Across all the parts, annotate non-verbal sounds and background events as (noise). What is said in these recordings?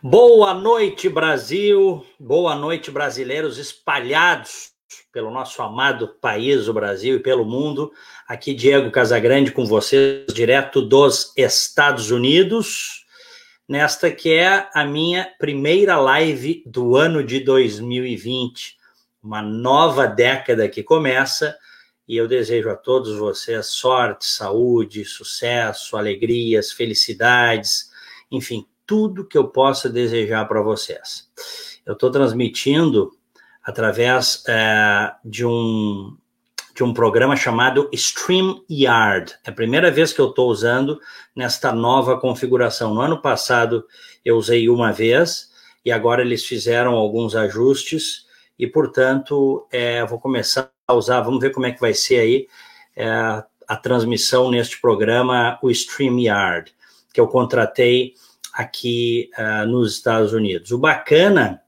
Boa noite, Brasil. Boa noite, brasileiros espalhados pelo nosso amado país, o Brasil, e pelo mundo. Aqui, Diego Casagrande, com vocês, direto dos Estados Unidos, nesta que é a minha primeira live do ano de 2020. Uma nova década que começa. E eu desejo a todos vocês sorte, saúde, sucesso, alegrias, felicidades, enfim, tudo que eu possa desejar para vocês. Eu estou transmitindo através é, de um de um programa chamado StreamYard. É a primeira vez que eu estou usando nesta nova configuração. No ano passado eu usei uma vez e agora eles fizeram alguns ajustes e, portanto, é, vou começar a usar. Vamos ver como é que vai ser aí é, a transmissão neste programa, o StreamYard, que eu contratei aqui uh, nos Estados Unidos. O bacana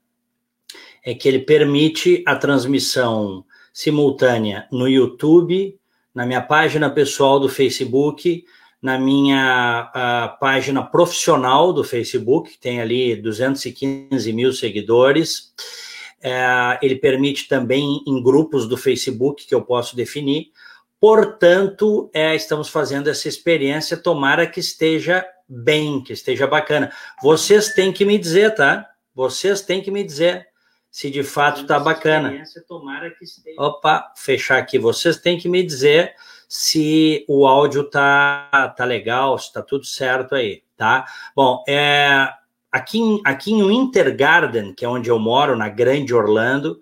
é que ele permite a transmissão simultânea no YouTube, na minha página pessoal do Facebook, na minha uh, página profissional do Facebook, que tem ali 215 mil seguidores. Uh, ele permite também em grupos do Facebook que eu posso definir. Portanto, é, estamos fazendo essa experiência, tomara que esteja bem, que esteja bacana. Vocês têm que me dizer, tá? Vocês têm que me dizer se de fato está bacana. Opa, fechar aqui. Vocês têm que me dizer se o áudio tá, tá legal, se tá tudo certo aí, tá? Bom, é, aqui, aqui em Winter Garden, que é onde eu moro, na Grande Orlando,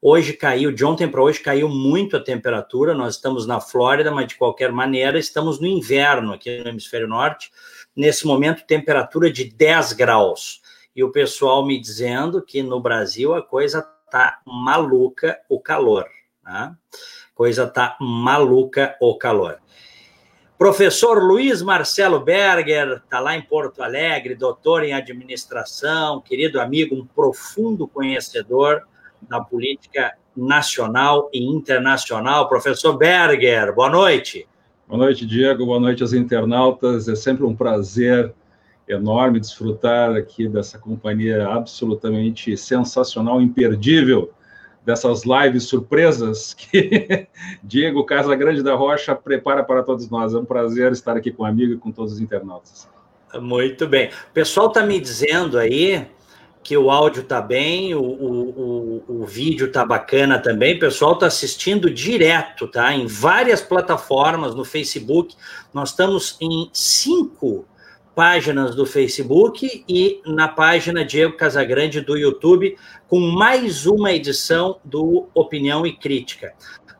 hoje caiu, de ontem para hoje caiu muito a temperatura. Nós estamos na Flórida, mas de qualquer maneira estamos no inverno aqui no hemisfério norte nesse momento, temperatura de 10 graus. E o pessoal me dizendo que no Brasil a coisa tá maluca o calor. Tá? Coisa tá maluca o calor. Professor Luiz Marcelo Berger, está lá em Porto Alegre, doutor em administração, querido amigo, um profundo conhecedor da política nacional e internacional. Professor Berger, boa noite. Boa noite, Diego. Boa noite aos internautas. É sempre um prazer enorme desfrutar aqui dessa companhia absolutamente sensacional, imperdível, dessas lives surpresas (laughs) que Diego Casa Grande da Rocha prepara para todos nós. É um prazer estar aqui com o amigo e com todos os internautas. Muito bem. O pessoal está me dizendo aí que o áudio tá bem, o, o, o, vídeo tá bacana também. O pessoal tá assistindo direto, tá? Em várias plataformas no Facebook. Nós estamos em cinco páginas do Facebook e na página Diego Casagrande do YouTube, com mais uma edição do Opinião e Crítica.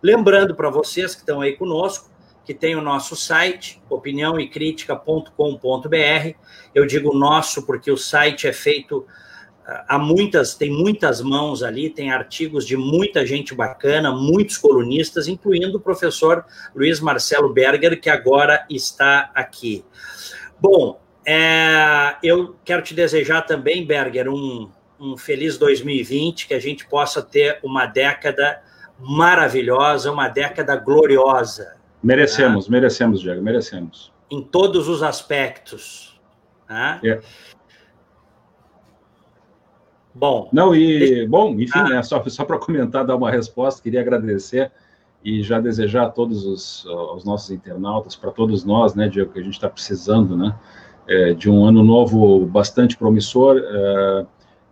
Lembrando para vocês que estão aí conosco, que tem o nosso site, opiniãoecritica.com.br. Eu digo nosso porque o site é feito há muitas, tem muitas mãos ali, tem artigos de muita gente bacana, muitos colunistas, incluindo o professor Luiz Marcelo Berger, que agora está aqui. Bom, é, eu quero te desejar também, Berger, um, um feliz 2020, que a gente possa ter uma década maravilhosa, uma década gloriosa. Merecemos, né? merecemos, Diego, merecemos. Em todos os aspectos. Né? É. Bom. Não, e, bom, enfim, ah. né, só, só para comentar, dar uma resposta, queria agradecer e já desejar a todos os, os nossos internautas, para todos nós, né, Diego, que a gente está precisando, né, é, de um ano novo bastante promissor. É,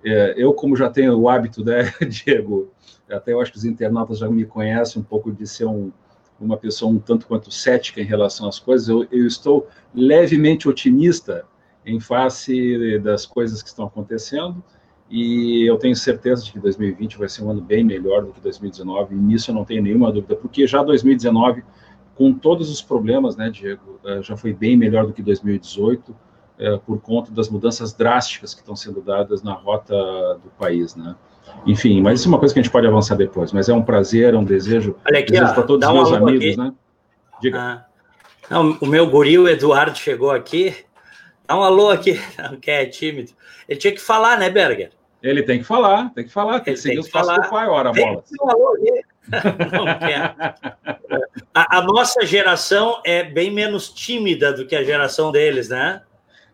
é, eu, como já tenho o hábito, né, (laughs) Diego, até eu acho que os internautas já me conhecem um pouco de ser um, uma pessoa um tanto quanto cética em relação às coisas, eu, eu estou levemente otimista em face das coisas que estão acontecendo, e eu tenho certeza de que 2020 vai ser um ano bem melhor do que 2019, e nisso eu não tenho nenhuma dúvida, porque já 2019, com todos os problemas, né, Diego, eh, já foi bem melhor do que 2018, é, eh, por conta das mudanças drásticas que estão sendo dadas na rota do país, né. Enfim, mas isso é uma coisa que a gente pode avançar depois, mas é um prazer, é um desejo, Olha aqui, para todos os meus amigos, aqui. né. Diga. Ah. Não, o meu guri, o Eduardo, chegou aqui, dá um alô aqui, (laughs) que é tímido. Ele tinha que falar, né, Berger? Ele tem que falar, tem que falar, tem que seguir os passos do pai, ora, bola. (laughs) Não quer. A, a, nossa geração é bem menos tímida do que a geração deles, né?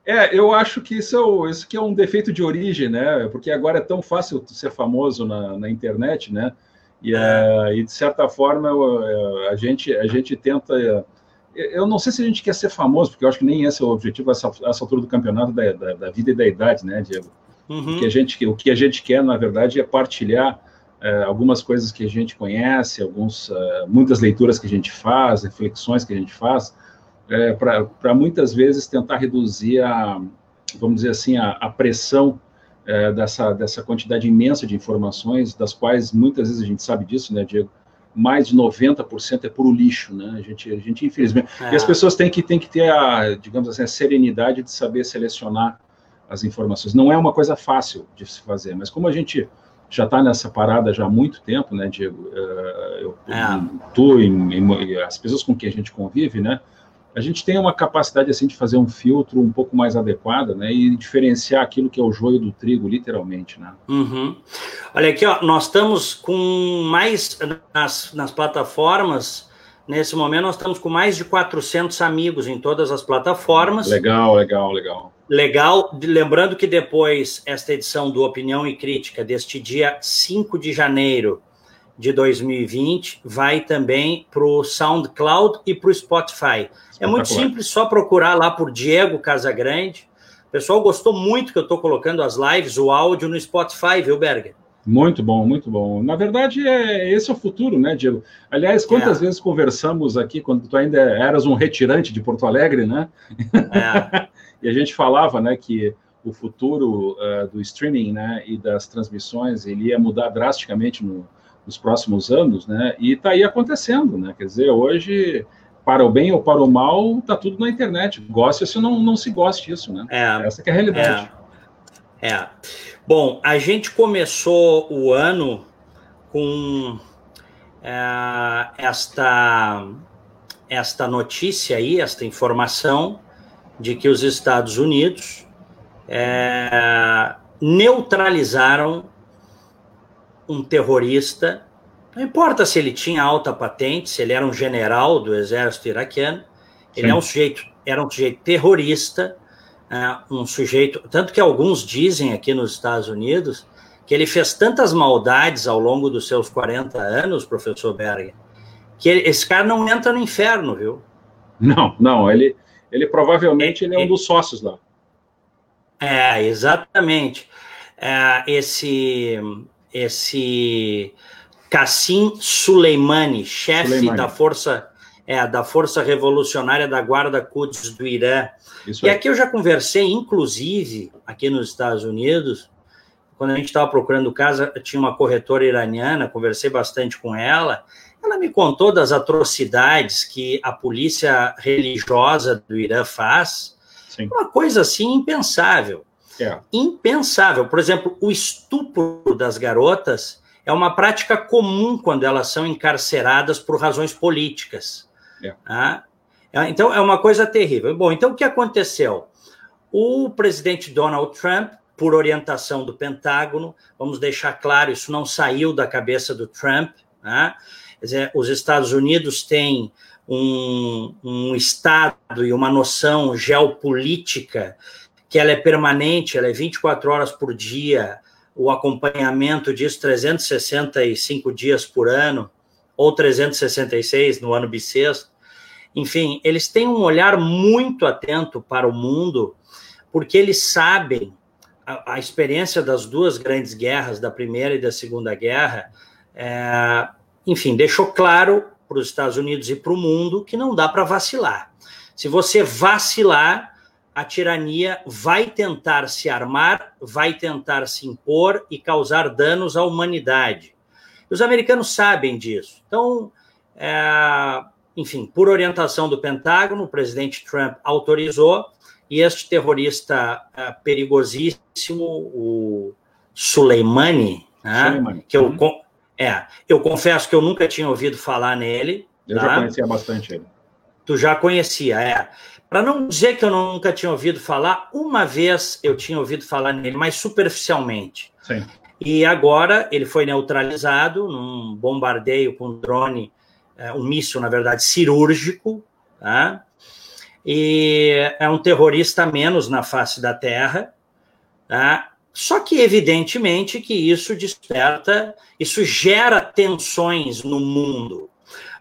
É, eu acho que isso, é, isso que é um defeito de origem, né? Porque agora é tão fácil ser famoso na, na internet, né? E, é. e de certa forma é, a gente a gente tenta eu não sei se a gente quer ser famoso, porque eu acho que nem esse é o objetivo essa, essa altura do campeonato da, da, da, vida e da idade, né, Diego? Uhum. O, que a gente, o que a gente quer, na verdade, é partilhar é, algumas coisas que a gente conhece, alguns, é, muitas leituras que a gente faz, reflexões que a gente faz, é, para muitas vezes tentar reduzir a, vamos dizer assim, a, a pressão é, dessa, dessa quantidade imensa de informações, das quais muitas vezes a gente sabe disso, né, Diego? mais de 90% é puro lixo, né? A gente, a gente infelizmente. É. E as pessoas têm que, têm que ter a, digamos assim, a serenidade de saber selecionar as informações. Não é uma coisa fácil de se fazer, mas como a gente já está nessa parada já há muito tempo, né, Diego? Eh, eu, é. tu, em, em, as pessoas com quem a gente convive, né? a gente tem uma capacidade assim de fazer um filtro um pouco mais adequado, né, e diferenciar aquilo que é o joio do trigo, literalmente, né? Uhum. Olha aqui, ó, nós estamos com mais nas, nas plataformas. Nesse momento, nós estamos com mais de 400 amigos em todas as plataformas. Legal, legal, legal. Legal. Lembrando que depois, esta edição do Opinião e Crítica, deste dia 5 de janeiro, de 2020 vai também para o SoundCloud e para o Spotify. É muito simples, só procurar lá por Diego Casagrande. O pessoal gostou muito que eu estou colocando as lives, o áudio no Spotify, viu, Berger? Muito bom, muito bom. Na verdade, é, esse é o futuro, né, Diego? Aliás, quantas é. vezes conversamos aqui quando tu ainda eras um retirante de Porto Alegre, né? É. (laughs) e a gente falava, né, que o futuro uh, do streaming, né, e das transmissões, ele ia mudar drasticamente no, nos próximos anos, né? E está aí acontecendo, né? Quer dizer, hoje, para o bem ou para o mal, está tudo na internet. Goste ou não, não se goste disso, né? É, Essa é a realidade. É. é. Bom, a gente começou o ano com é, esta, esta notícia aí, esta informação de que os Estados Unidos é, neutralizaram um terrorista, não importa se ele tinha alta patente, se ele era um general do exército iraquiano, ele é um sujeito, era um sujeito terrorista, é, um sujeito, tanto que alguns dizem aqui nos Estados Unidos que ele fez tantas maldades ao longo dos seus 40 anos, professor Berger, que ele, esse cara não entra no inferno, viu? Não, não, ele, ele provavelmente é, ele é um dos sócios lá. É, exatamente. É, esse esse Cassim Suleimani, chefe da força é, da Força Revolucionária da Guarda Quds do Irã. Isso e aqui eu já conversei, inclusive, aqui nos Estados Unidos, quando a gente estava procurando casa, tinha uma corretora iraniana, conversei bastante com ela. Ela me contou das atrocidades que a polícia religiosa do Irã faz. Sim. Uma coisa assim impensável. É. Impensável. Por exemplo, o estupro das garotas é uma prática comum quando elas são encarceradas por razões políticas. É. Tá? É, então, é uma coisa terrível. Bom, então o que aconteceu? O presidente Donald Trump, por orientação do Pentágono, vamos deixar claro, isso não saiu da cabeça do Trump. Né? Dizer, os Estados Unidos têm um, um Estado e uma noção geopolítica que ela é permanente, ela é 24 horas por dia, o acompanhamento disso 365 dias por ano, ou 366 no ano bissexto. Enfim, eles têm um olhar muito atento para o mundo, porque eles sabem a, a experiência das duas grandes guerras, da Primeira e da Segunda Guerra, é, enfim, deixou claro para os Estados Unidos e para o mundo que não dá para vacilar. Se você vacilar, a tirania vai tentar se armar, vai tentar se impor e causar danos à humanidade. Os americanos sabem disso. Então, é, enfim, por orientação do Pentágono, o presidente Trump autorizou e este terrorista é, perigosíssimo, o Soleimani, né, que eu, uhum. é, eu confesso que eu nunca tinha ouvido falar nele. Eu tá? já conhecia bastante ele. Tu já conhecia, é. Para não dizer que eu nunca tinha ouvido falar, uma vez eu tinha ouvido falar nele, mas superficialmente. Sim. E agora ele foi neutralizado num bombardeio com drone, um míssil, na verdade, cirúrgico. Tá? e é um terrorista menos na face da Terra. Tá? Só que, evidentemente, que isso desperta, isso gera tensões no mundo.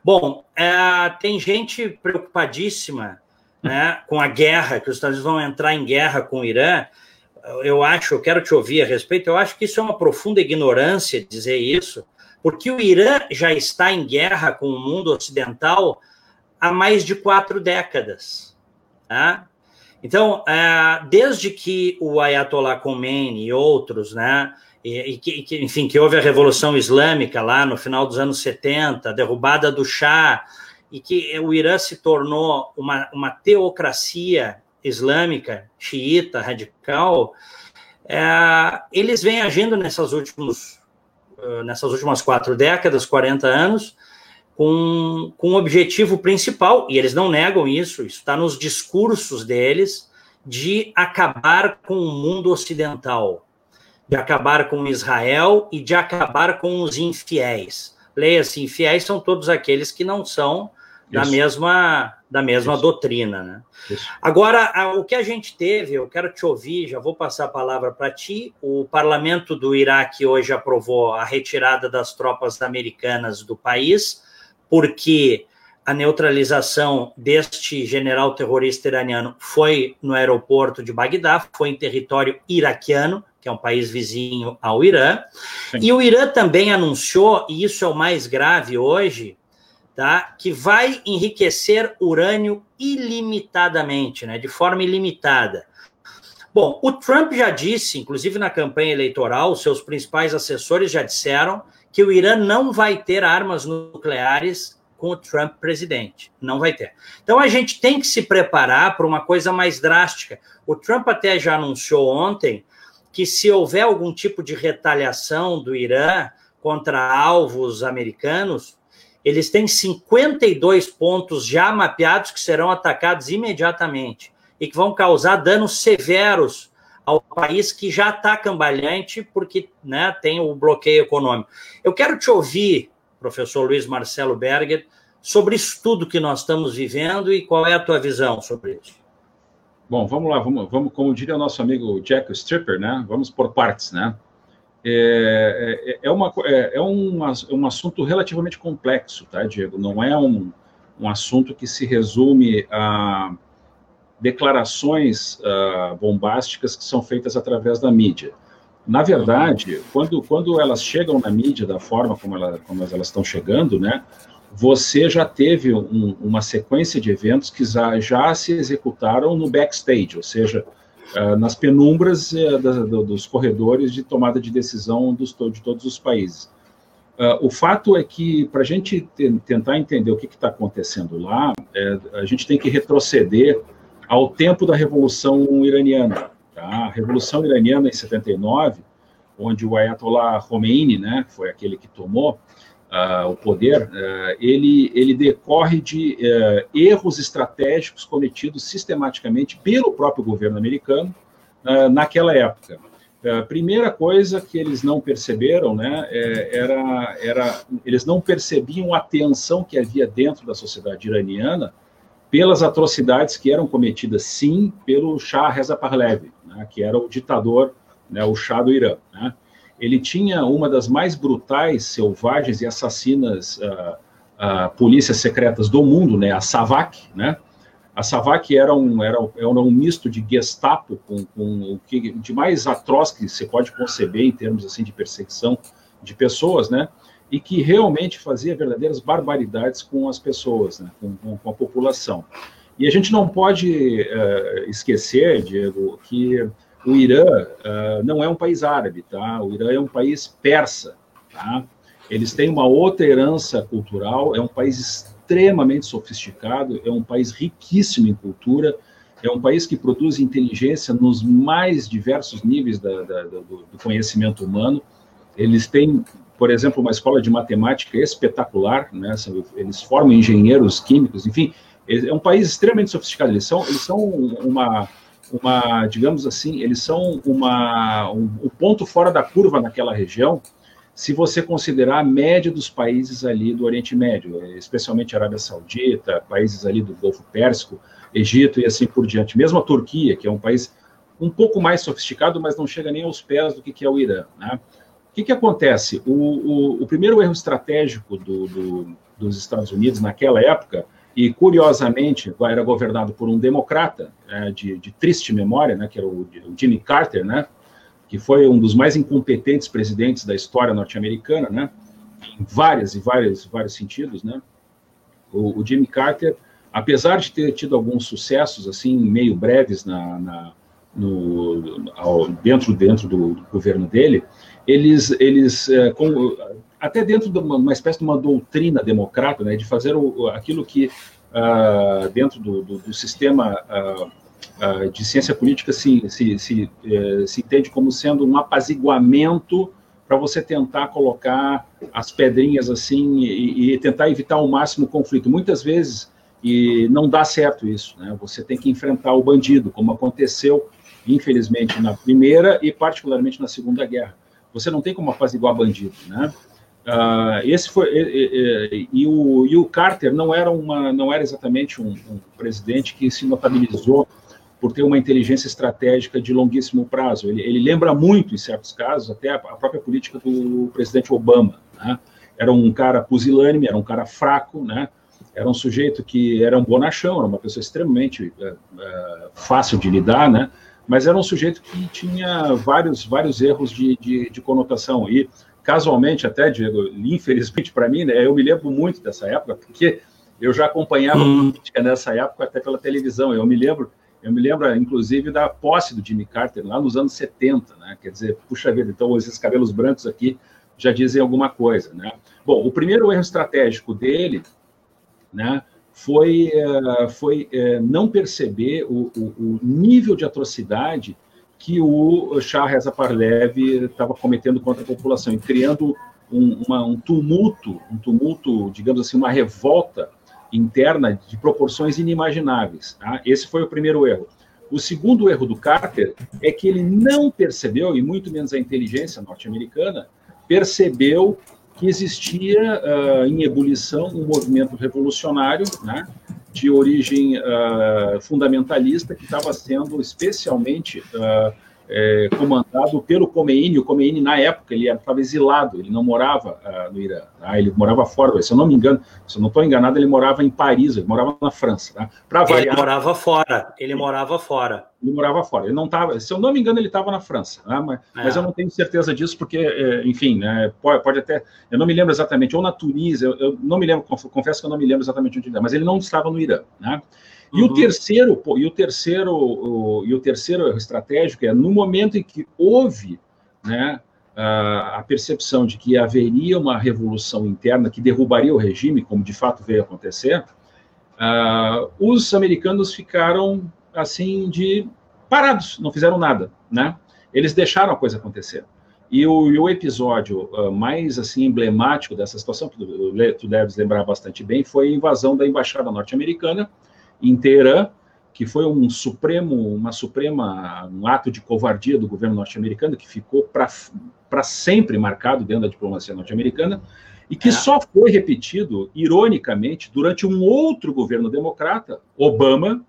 Bom, é, tem gente preocupadíssima né, com a guerra, que os Estados Unidos vão entrar em guerra com o Irã. Eu acho, eu quero te ouvir a respeito, eu acho que isso é uma profunda ignorância dizer isso, porque o Irã já está em guerra com o mundo ocidental há mais de quatro décadas. Né? Então, é, desde que o Ayatollah Khomeini e outros, né, e, e, enfim, que houve a Revolução Islâmica lá no final dos anos 70, a derrubada do Shah, e que o Irã se tornou uma, uma teocracia islâmica, xiita, radical, é, eles vêm agindo nessas, últimos, nessas últimas quatro décadas, 40 anos, com, com um objetivo principal, e eles não negam isso, isso está nos discursos deles, de acabar com o mundo ocidental, de acabar com Israel e de acabar com os infiéis. Leia-se, infiéis são todos aqueles que não são da mesma, da mesma doutrina. Né? Agora, o que a gente teve, eu quero te ouvir, já vou passar a palavra para ti. O parlamento do Iraque hoje aprovou a retirada das tropas americanas do país porque a neutralização deste general terrorista iraniano foi no aeroporto de Bagdá, foi em território iraquiano, que é um país vizinho ao Irã. Sim. E o Irã também anunciou, e isso é o mais grave hoje, tá, que vai enriquecer urânio ilimitadamente, né, de forma ilimitada. Bom, o Trump já disse, inclusive na campanha eleitoral, seus principais assessores já disseram que o Irã não vai ter armas nucleares com o Trump presidente. Não vai ter. Então a gente tem que se preparar para uma coisa mais drástica. O Trump até já anunciou ontem que se houver algum tipo de retaliação do Irã contra alvos americanos, eles têm 52 pontos já mapeados que serão atacados imediatamente e que vão causar danos severos ao país que já está cambalhante porque né, tem o bloqueio econômico. Eu quero te ouvir, professor Luiz Marcelo Berger, sobre isso tudo que nós estamos vivendo e qual é a tua visão sobre isso. Bom, vamos lá, vamos, vamos como diria o nosso amigo Jack Stripper, né? Vamos por partes, né? É, é, é, uma, é, é um, um assunto relativamente complexo, tá, Diego? Não é um, um assunto que se resume a declarações uh, bombásticas que são feitas através da mídia. Na verdade, quando, quando elas chegam na mídia da forma como, ela, como elas estão chegando, né, você já teve um, uma sequência de eventos que já, já, se executaram no backstage, ou seja, uh, nas penumbras uh, da, dos corredores de tomada de decisão dos, de todos os países. Uh, o fato é que, para a gente tentar entender o que está acontecendo lá, é, a gente tem que retroceder ao tempo da Revolução Iraniana. Tá? A Revolução Iraniana, em 79, onde o Ayatollah Khomeini, né, foi aquele que tomou uh, o poder, uh, ele, ele decorre de uh, erros estratégicos cometidos sistematicamente pelo próprio governo americano naquela época. A primeira coisa que eles não perceberam, né, é, era, era, eles não percebiam a tensão que havia dentro da sociedade iraniana pelas atrocidades que eram cometidas, sim, pelo Shah Reza Pahlavi, né, que era o ditador, né, o Shah do Irã. Né. Ele tinha uma das mais brutais, selvagens e assassinas uh, uh, polícias secretas do mundo, né, a SAVAK, né, a SAVAK era um, era, era um misto de Gestapo com, com o que de mais atroz que você pode conceber em termos assim de perseguição de pessoas, né? e que realmente fazia verdadeiras barbaridades com as pessoas, né, com, com, com, a população. E a gente não pode uh, esquecer, Diego, que o Irã uh, não é um país árabe, tá? O Irã é um país persa, tá? Eles têm uma outra herança cultural, é um país extremamente sofisticado, é um país riquíssimo em cultura, é um país que produz inteligência nos mais diversos níveis da, da, do, do conhecimento humano. Eles têm por exemplo, uma escola de matemática espetacular, né? eles formam engenheiros químicos, enfim, é um país extremamente sofisticado. Eles são, eles são uma, uma, digamos assim, eles são uma, um, um ponto fora da curva naquela região, se você considerar a média dos países ali do Oriente Médio, especialmente Arábia Saudita, países ali do Golfo Pérsico, Egito e assim por diante. Mesmo a Turquia, que é um país um pouco mais sofisticado, mas não chega nem aos pés do que é o Irã. Né? O que, que acontece? O, o, o primeiro erro estratégico do, do, dos Estados Unidos naquela época, e curiosamente era governado por um democrata é, de, de, triste memória, né, que era o, o Jimmy Carter, né, que foi um dos mais incompetentes presidentes da história norte-americana, né, em várias e vários, vários sentidos, né. O, o, Jimmy Carter, apesar de ter tido alguns sucessos assim meio breves na, na no, ao, dentro dentro do, do, governo dele, eles eles é, com, até dentro de uma, uma, espécie de uma doutrina democrata, né, de fazer o, aquilo que uh, dentro do, do, do sistema uh, uh, de ciência política se, se, se, eh, se entende como sendo um apaziguamento para você tentar colocar as pedrinhas assim e, e, tentar evitar ao máximo o conflito. Muitas vezes e não dá certo isso, né? Você tem que enfrentar o bandido, como aconteceu infelizmente na primeira e particularmente na segunda guerra. Você não tem como apaziguar bandido, né? Uh, esse foi e, e, e, o, e o Carter não era uma não era exatamente um, um presidente que se notabilizou por ter uma inteligência estratégica de longuíssimo prazo. Ele, ele lembra muito, em certos casos, até a, a própria política do presidente Obama. Né? Era um cara pusilânime, era um cara fraco, né? era um sujeito que era um bonachão, era uma pessoa extremamente uh, uh, fácil de lidar, né? mas era um sujeito que tinha vários, vários erros de, de, de conotação. E, casualmente, até, Diego, infelizmente para mim, né, eu me lembro muito dessa época, porque eu já acompanhava hum. política nessa época até pela televisão. Eu me lembro eu me lembro, inclusive, da posse do Jimmy Carter lá nos anos 70, né? Quer dizer, puxa vida, então esses cabelos brancos aqui já dizem alguma coisa, né? Bom, o primeiro erro estratégico dele, né, foi, uh, foi uh, não perceber o, o, o, nível de atrocidade que o Shah Reza Parlev estava cometendo contra a população e criando um, uma, um tumulto, um tumulto, digamos assim, uma revolta interna de proporções inimagináveis. Tá? Esse foi o primeiro erro. O segundo erro do Carter é que ele não percebeu, e muito menos a inteligência norte-americana, percebeu que existia uh, em ebulição um movimento revolucionário, né, de origem uh, fundamentalista, que estava sendo especialmente uh, é, comandado pelo Khomeini. O Khomeini, na época, ele estava exilado, ele não morava uh, no Irã, tá? ele morava fora. Se eu não me engano, se eu não estou enganado, ele morava em Paris, ele morava na França. Tá? Variar, ele morava fora, ele morava fora. Ele morava fora, ele não estava, se eu não me engano, ele estava na França, né? mas, é. mas, eu não tenho certeza disso, porque, é, enfim, né, pode, pode, até, eu não me lembro exatamente, ou na Tunísia, eu, eu não me lembro, confesso que eu não me lembro exatamente onde ele era, mas ele não estava no Irã, né? E uhum. o terceiro, e o terceiro, o, e o terceiro erro estratégico é no momento em que houve, né, a, a percepção de que haveria uma revolução interna que derrubaria o regime, como de fato veio acontecer, uh, os americanos ficaram assim de parados, não fizeram nada, né? Eles deixaram a coisa acontecer. E o, e o episódio uh, mais assim emblemático dessa situação, tu, tu deves lembrar bastante bem, foi a invasão da embaixada norte-americana em Teherã, que foi um supremo, uma suprema, um ato de covardia do governo norte-americano que ficou para sempre marcado dentro da diplomacia norte-americana e que é. só foi repetido, ironicamente, durante um outro governo democrata, Obama,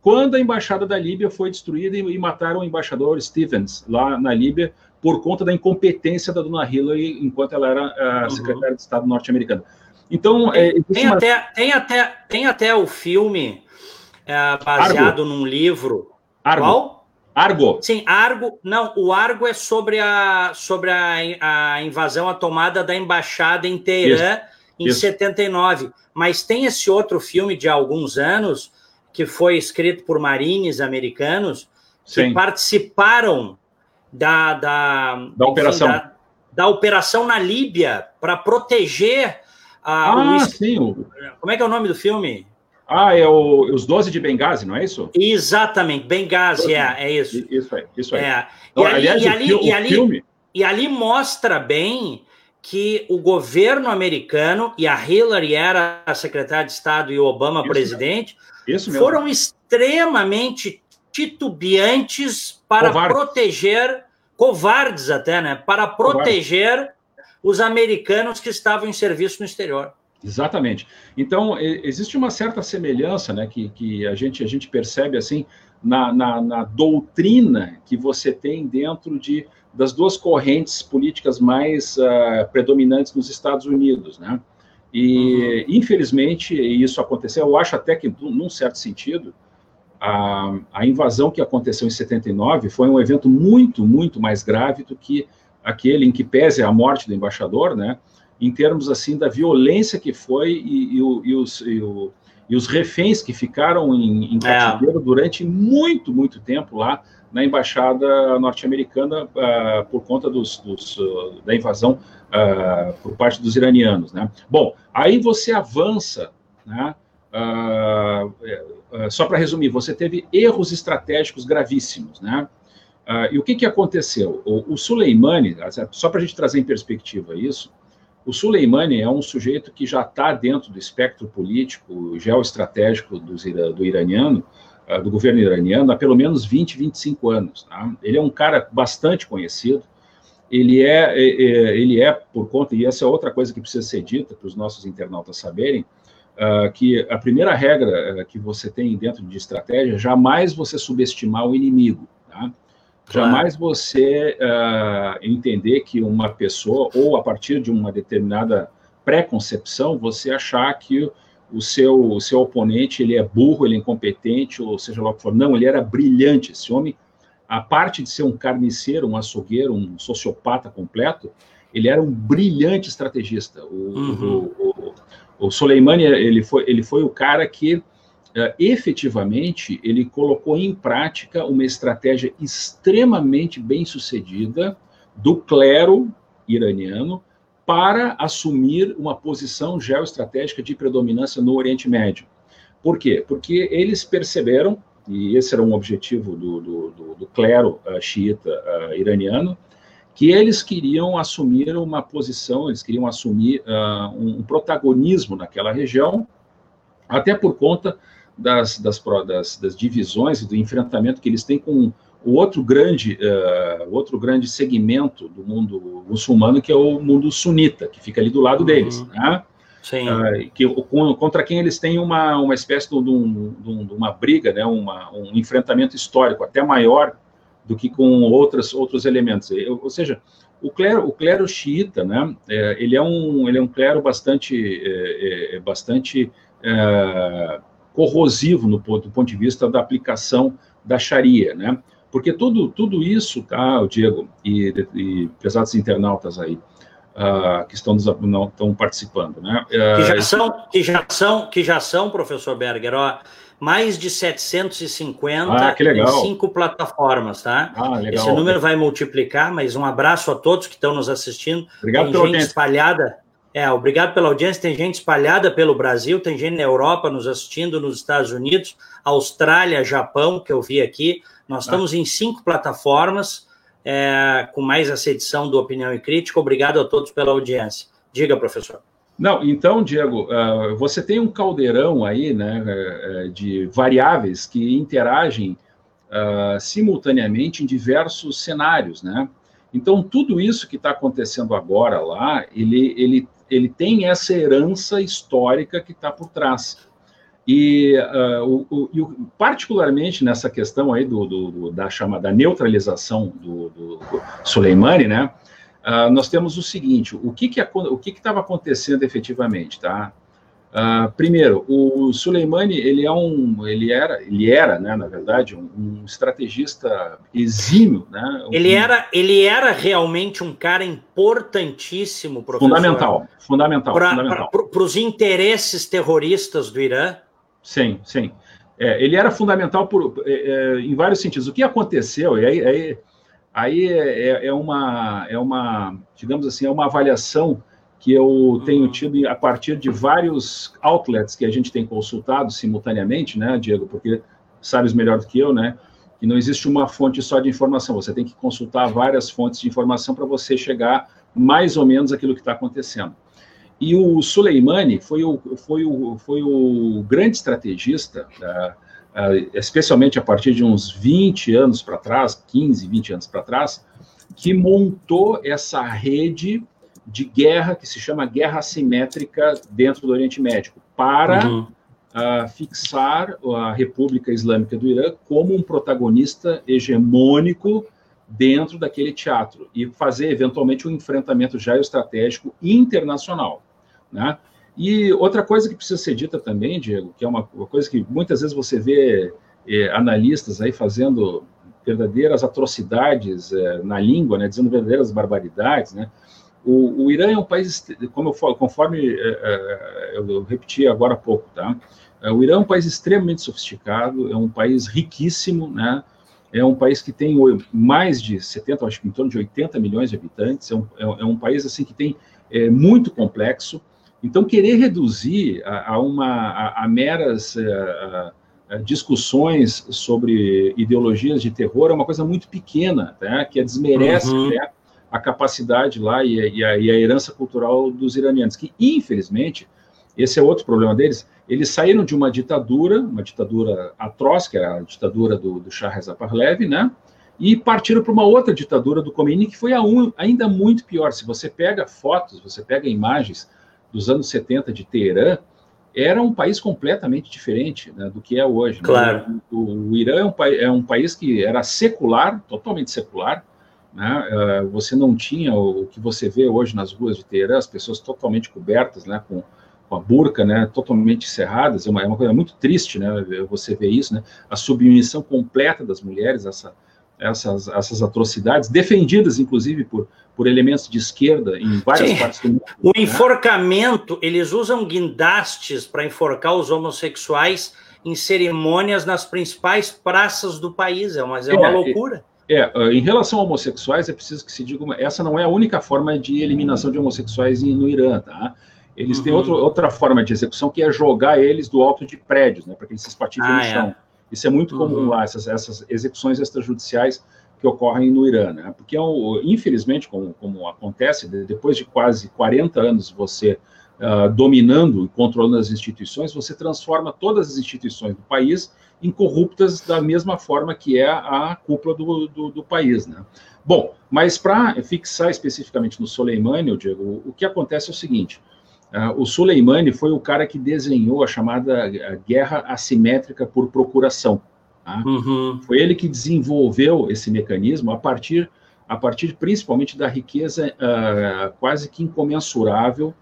quando a embaixada da Líbia foi destruída e, mataram o embaixador Stevens lá na Líbia por conta da incompetência da dona Hillary enquanto ela era a secretária uhum. de Estado norte-americana. Então, é, tem, uma... até, tem, até, tem até o filme é, baseado Argo. num livro. Argo. Qual? Argo. Sim, Argo. Não, o Argo é sobre a, sobre a, a invasão, a tomada da embaixada em Teherã em Isso. 79. Mas tem esse outro filme de alguns anos, que foi escrito por marines americanos, que Sim. participaram da, da, da enfim, operação. Da, da operação na Líbia para proteger a. Ah, o... sim. Como é que é o nome do filme? Ah, é o, os 12 de Benghazi, não é isso? Exatamente, Benghazi, é, é isso. Isso aí, isso aí. É. Então, e, ali, aliás, e, ali, o, e, ali, filme... e ali mostra bem que o governo americano, e a Hillary era a secretária de Estado e o Obama isso presidente, mesmo. foram extremamente titubeantes para covardes. proteger, covardes até, né? Para proteger. Os americanos que estavam em serviço no exterior. Exatamente. Então, existe uma certa semelhança né, que, que a, gente, a gente percebe assim na, na, na doutrina que você tem dentro de, das duas correntes políticas mais uh, predominantes nos Estados Unidos. Né? E, uhum. infelizmente, isso aconteceu. Eu acho até que, num certo sentido, a, a invasão que aconteceu em 79 foi um evento muito, muito mais grave do que aquele em que pese a morte do embaixador, né? em termos assim da violência que foi e, e, e, os, e, o, e os reféns que ficaram em, em é. cativeiro é. durante muito, muito tempo lá na embaixada norte-americana uh, por conta dos, dos uh, da invasão uh, por parte dos iranianos, né? Bom, aí você avança, né? só para resumir, você teve erros estratégicos gravíssimos, né? E o que, que aconteceu? O, o Soleimani, só para a gente trazer em perspectiva isso, o Soleimani é um sujeito que já está dentro do espectro político geoestratégico do, do iraniano, ah, do governo iraniano, há pelo menos 20, 25 anos. Tá? Ele é um cara bastante conhecido, ele é, é, é, ele é, por conta, e essa é outra coisa que precisa ser dita para os nossos internautas saberem, uh, que a primeira regra uh, que você tem dentro de estratégia jamais você subestimar o inimigo. Tá? Claro. Jamais você uh, entender que uma pessoa, ou a partir de uma determinada pré-concepção, você achar que o seu, o seu oponente ele é burro, ele é incompetente, ou seja lá o que for. Não, ele era brilhante. Esse homem, a parte de ser um carniceiro, um açougueiro, um sociopata completo, ele era um brilhante estrategista. O, uhum. o, o, o Soleimani ele foi, ele foi o cara que uh, efetivamente ele colocou em prática uma estratégia extremamente bem sucedida do clero iraniano para assumir uma posição geoestratégica de predominância no Oriente Médio. Por quê? Porque eles perceberam, e esse era um objetivo do, do, do, do clero uh, xiita uh, iraniano, que eles queriam assumir uma posição, eles queriam assumir um, um, protagonismo naquela região, até por conta das, das, das, das divisões e do enfrentamento que eles têm com o outro grande, uh, outro grande segmento do mundo muçulmano, que é o mundo sunita, que fica ali do lado uhum. deles, né? Sim. Uh, que, contra quem eles têm uma, uma espécie de, um, de, uma briga, né? Uma, um enfrentamento histórico até maior do que com outras, outros elementos. Ou seja, o clero, o clero xiita, né? É, ele, é um, ele é um clero bastante, é, é, é bastante é, corrosivo no ponto, do ponto de vista da aplicação da Sharia, né? Porque tudo, tudo isso, tá, Diego e, e pesados internautas aí, uh, que estão, não, estão participando, né? Uh, que, já são, que, já são, que já são, professor Berger, ó, mais de 750 ah, que legal. em cinco plataformas, tá? Ah, legal. Esse número vai multiplicar, mas um abraço a todos que estão nos assistindo. Obrigado Tem gente espalhada é, obrigado pela audiência. Tem gente espalhada pelo Brasil, tem gente na Europa nos assistindo, nos Estados Unidos, Austrália, Japão, que eu vi aqui. Nós estamos ah. em cinco plataformas, é, com mais essa edição do Opinião e Crítica. Obrigado a todos pela audiência. Diga, professor. Não, então, Diego, uh, você tem um caldeirão aí, né, uh, de variáveis que interagem uh, simultaneamente em diversos cenários, né? Então, tudo isso que está acontecendo agora lá, ele, ele ele tem essa herança histórica que está por trás. E, uh, o, o, particularmente nessa questão aí do, do, do da chamada neutralização do, do Soleimani, né, uh, nós temos o seguinte: o que que o que estava acontecendo efetivamente, tá? Uh, primeiro, o Soleimani ele é um, ele era, ele era, né, na verdade, um, um estrategista exímio, né? Um, ele era, ele era realmente um cara importantíssimo, professor. Fundamental, fundamental, pra, fundamental. Para os interesses terroristas do Irã. Sim, sim. É, ele era fundamental por, é, é, em vários sentidos. O que aconteceu? E aí, aí, aí é, é, é uma, é uma, digamos assim, é uma avaliação que eu tenho tido a partir de vários outlets que a gente tem consultado simultaneamente, né, Diego? Porque sabes melhor do que eu, né? Que não existe uma fonte só de informação, você tem que consultar várias fontes de informação para você chegar mais ou menos aquilo que está acontecendo. E o Soleimani foi o, foi o, foi o grande estrategista, uh, uh, especialmente a partir de uns 20 anos para trás, 15, 20 anos para trás, que montou essa rede de guerra que se chama guerra assimétrica dentro do Oriente Médio, para uhum. uh, fixar a República Islâmica do Irã como um protagonista hegemônico dentro daquele teatro e fazer eventualmente um enfrentamento geoestratégico internacional, né? E outra coisa que precisa ser dita também, Diego, que é uma, uma coisa que muitas vezes você vê eh, analistas aí fazendo verdadeiras atrocidades eh, na língua, né, dizendo verdadeiras barbaridades, né? O, o, Irã é um país, como eu conforme eh, eu, repeti agora há pouco, tá? O Irã é um país extremamente sofisticado, é um país riquíssimo, né? É um país que tem mais de 70, acho que em torno de 80 milhões de habitantes. É um, é um país assim que tem é, muito complexo. Então, querer reduzir a, a uma a, a meras discussões sobre ideologias de terror é uma coisa muito pequena, né, que desmerece uhum. né, a capacidade lá e, e, e a herança cultural dos iranianos, que infelizmente esse é outro problema deles. Eles saíram de uma ditadura, uma ditadura atroz, que era a ditadura do, do Shah Reza Pahlavi, né? E partiram para uma outra ditadura do Khomeini, que foi um, ainda muito pior. Se você pega fotos, você pega imagens dos anos 70 de Teherã, era um país completamente diferente né, do que é hoje. Né? Claro. Né? O, o, Irã é um, é um, país que era secular, totalmente secular. Né? Uh, você não tinha o, que você vê hoje nas ruas de Teherã, as pessoas totalmente cobertas, né, com com a burca, né, totalmente cerradas, é uma, é uma coisa muito triste, né, você vê isso, né, a submissão completa das mulheres, essa, essas, essas atrocidades, defendidas, inclusive, por, por elementos de esquerda em várias Sim. partes do mundo. O né? enforcamento, eles usam guindastes para enforcar os homossexuais em cerimônias nas principais praças do país, é uma, é uma é, loucura. É, é, em relação a homossexuais, é preciso que se diga, uma, essa não é a única forma de eliminação de homossexuais no Irã, tá? Eles uhum. têm outro, outra forma de execução que é jogar eles do alto de prédios, né, para que eles se espatifem ah, no chão. É. Isso é muito uhum. comum lá, essas, essas execuções extrajudiciais que ocorrem no Irã, né? Porque, infelizmente, como, como acontece, depois de quase 40 anos você uh, dominando e controlando as instituições, você transforma todas as instituições do país em corruptas da mesma forma que é a cúpula do, do, do país, né? Bom, mas para fixar especificamente no Soleimani, Diego, o que acontece é o seguinte, Uh, o Soleimani foi o cara que desenhou a chamada guerra assimétrica por procuração. Tá? Uhum. Foi ele que desenvolveu esse mecanismo a partir, a partir principalmente da riqueza uh, quase que incomensurável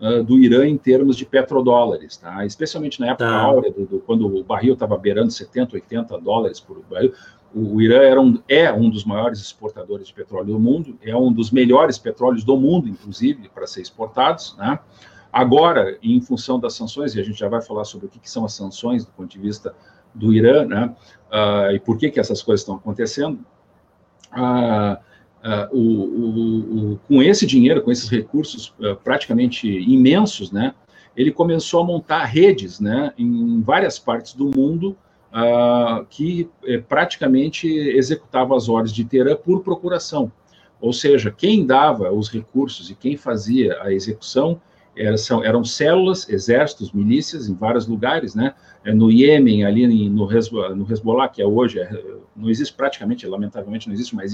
uh, do Irã em termos de petrodólares, tá? especialmente na época tá. áurea, do, do, quando o barril estava beirando 70, 80 dólares por barril. O, o Irã era um, é um dos maiores exportadores de petróleo do mundo, é um dos melhores petróleos do mundo, inclusive, para ser exportados, né? Agora, em função das sanções, e a gente já vai falar sobre o que, que são as sanções do ponto de vista do Irã, né, uh, e por que, que essas coisas estão acontecendo, uh, uh, o, o, o, com esse dinheiro, com esses recursos praticamente imensos, né, ele começou a montar redes né, em várias partes do mundo que eh, praticamente executavam as ordens de Teherã por procuração. Ou seja, quem dava os recursos e quem fazia a execução eram, eram células, exércitos, milícias em vários lugares, né? É, no Iêmen, ali no, no Hezbollah, que é hoje, é, não existe praticamente, lamentavelmente não existe mais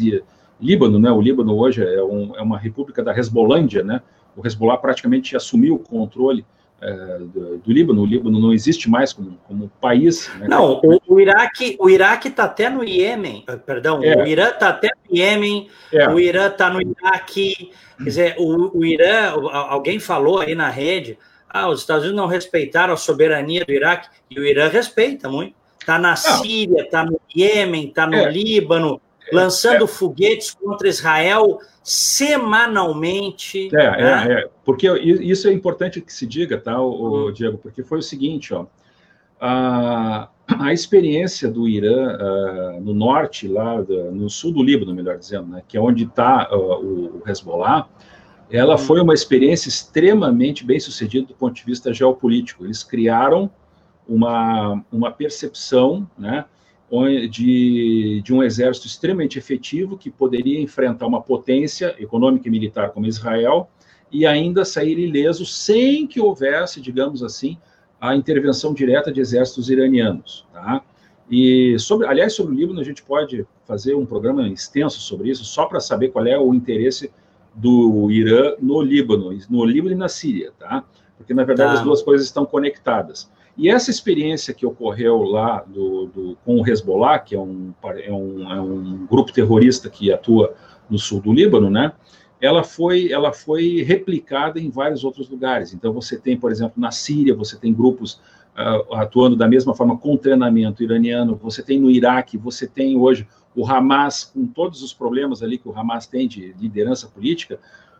Líbano, né? O Líbano hoje é, um, é uma república da Hezbolândia, né? O Hezbollah praticamente assumiu o controle é, do, do, Líbano. O Líbano não existe mais como, como país. Né? Não, o, o Iraque o Iraque está até no Iêmen, eh, perdão, é. o Irã está até no Iêmen, é. o Irã está no Iraque. Quer dizer, o, o Irã, alguém falou aí na rede, ah, os Estados Unidos não respeitaram a soberania do Iraque, e o Irã respeita muito. Está na não. Síria, está no Iêmen, está no é. Líbano, é. lançando foguetes contra Israel semanalmente. É, né? é, é, porque isso é importante que se diga, tá, o, uhum. Diego, porque foi o seguinte, ó, a, a experiência do Irã uh, no norte, lá no sul do Líbano, melhor dizendo, né, que é onde está uh, o, o Hezbollah, ela uhum. foi uma experiência extremamente bem sucedida do ponto de vista geopolítico. Eles criaram uma, uma percepção, né, de, de um exército extremamente efetivo que poderia enfrentar uma potência econômica e militar como Israel e ainda sair ileso sem que houvesse, digamos assim, a intervenção direta de exércitos iranianos. Tá? E sobre, aliás, sobre o Líbano a gente pode fazer um programa extenso sobre isso, só para saber qual é o interesse do Irã no Líbano, no Líbano e na Síria, tá? Porque, na verdade, tá. as duas coisas estão conectadas. E essa experiência que ocorreu lá do, do, com o Hezbollah, que é um, é, um, é um grupo terrorista que atua no sul do Líbano, né? Ela foi, ela foi replicada em vários outros lugares. Então, você tem, por exemplo, na Síria, você tem grupos uh, atuando da mesma forma com treinamento iraniano, você tem no Iraque, você tem hoje o Hamas, com todos os problemas ali que o Hamas tem de liderança política,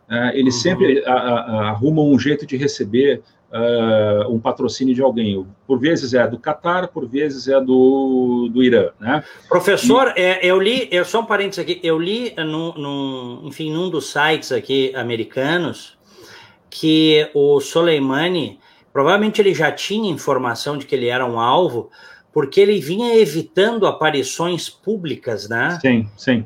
uh, eles uhum. sempre uh, arrumam um jeito de receber uh, um patrocínio de alguém. Por vezes é do Catar, por vezes é do, do Irã, né? Professor, e... é, eu li, eu, só um parênteses aqui, eu li, no, no, enfim, num dos sites aqui americanos, que o Soleimani, provavelmente ele já tinha informação de que ele era um alvo, porque ele vinha evitando aparições públicas, né? Sim, sim.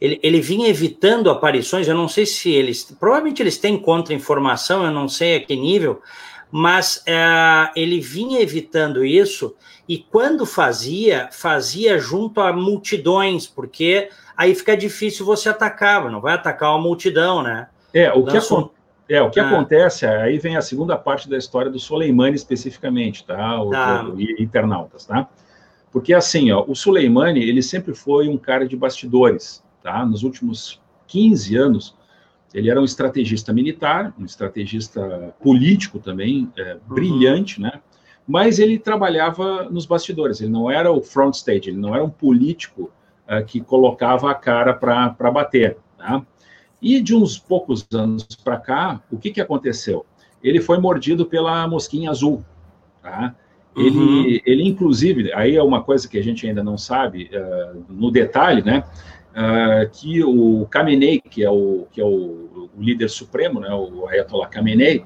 Ele, ele vinha evitando aparições, eu não sei se eles. Provavelmente eles têm contra-informação, eu não sei a que nível, mas é, ele vinha evitando isso e quando fazia, fazia junto a multidões, porque aí fica difícil você atacar, não vai atacar uma multidão, né? É, o que, é, o que ah. acontece, aí vem a segunda parte da história do Soleimani especificamente, tá? O, tá. O, internautas, tá? Porque assim, ó, o Soleimani, ele sempre foi um cara de bastidores, tá? Nos últimos 15 anos, ele era um estrategista militar, um estrategista político também, é, uhum. brilhante, né? Mas ele trabalhava nos bastidores, ele não era o front stage, ele não era um político é, que colocava a cara para bater. Tá? E de uns poucos anos para cá, o que, que aconteceu? Ele foi mordido pela mosquinha azul. Tá? Ele, uhum. ele, inclusive, aí é uma coisa que a gente ainda não sabe uh, no detalhe, né? Uh, que o Khamenei, que é o, que é o, o, líder supremo, né, o Ayatollah Khamenei,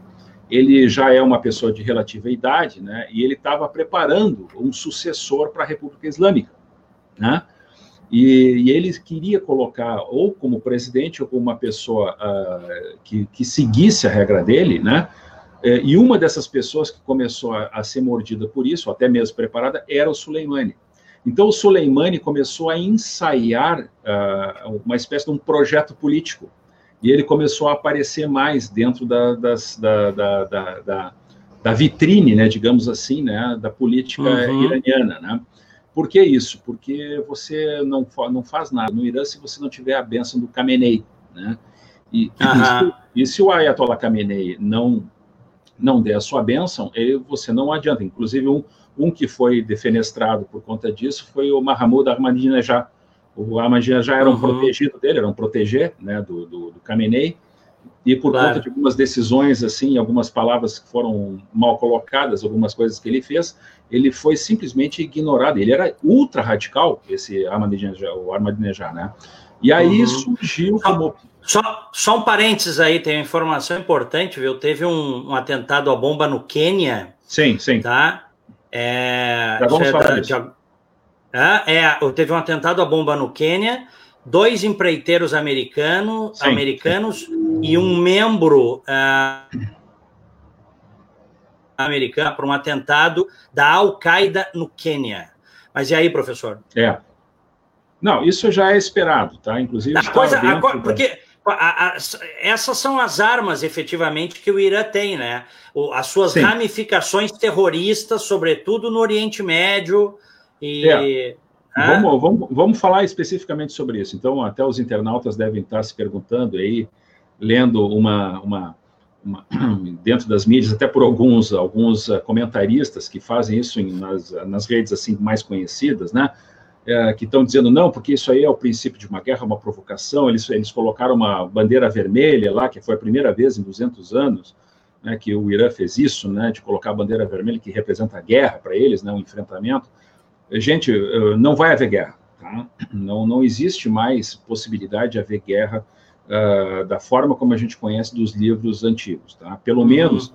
ele já é uma pessoa de relativa idade, né, e ele estava preparando um sucessor para a República Islâmica, né, e, e, ele queria colocar ou como presidente ou como uma pessoa uh, que, que seguisse a regra dele, né, eh, e uma dessas pessoas que começou a, a ser mordida por isso, até mesmo preparada, era o Soleimani. Então, o Soleimani começou a ensaiar uh, uma espécie de um projeto político. E ele começou a aparecer mais dentro da, das, da, da, da, da, vitrine, né, digamos assim, né, da política uhum. iraniana. Né? Por que isso? Porque você não, não faz nada no Irã se você não tiver a benção do Khamenei. Né? E, uhum. e, se o Ayatollah Khamenei não, não der a sua benção, ele, você não adianta. Inclusive, um, um que foi defenestrado por conta disso foi o Mahmoud Ahmadinejad. O Ahmadinejad era um uhum. protegido dele, era um protegê né, do, do, do Khamenei, e por claro. conta de algumas decisões, assim, algumas palavras que foram mal colocadas, algumas coisas que ele fez, ele foi simplesmente ignorado. Ele era ultra radical, esse Ahmadinejad, o Ahmadinejad, né? E aí uhum. surgiu como... Só, só um parênteses aí, tem uma informação importante, viu? Teve um, um atentado à bomba no Quênia. Sim, sim. Tá? É, Já vamos falar disso. É, é, teve um atentado à bomba no Quênia, dois empreiteiros americano, americanos e um membro uh, americano para um atentado da Al-Qaeda no Quênia. Mas e aí, professor? É. Não, isso já é esperado, tá? Inclusive. A coisa, a, porque a, a, essas são as armas, efetivamente, que o Irã tem, né? O, as suas Sim. ramificações terroristas, sobretudo no Oriente Médio. E, é. vamos, vamos, vamos falar especificamente sobre isso. Então, até os internautas devem estar se perguntando aí, lendo uma, uma, uma (clears throat) dentro das mídias, até por alguns, alguns comentaristas que fazem isso em, nas, nas redes assim mais conhecidas, né? É, que estão dizendo não, porque isso aí é o princípio de uma guerra, uma provocação. Eles, eles colocaram uma bandeira vermelha lá, que foi a primeira vez em 200 anos né, que o Irã fez isso, né, de colocar a bandeira vermelha que representa a guerra para eles, né, um enfrentamento. Gente, não vai haver guerra. Tá? Não, não existe mais possibilidade de haver guerra uh, da forma como a gente conhece dos livros antigos. Tá? Pelo uhum. menos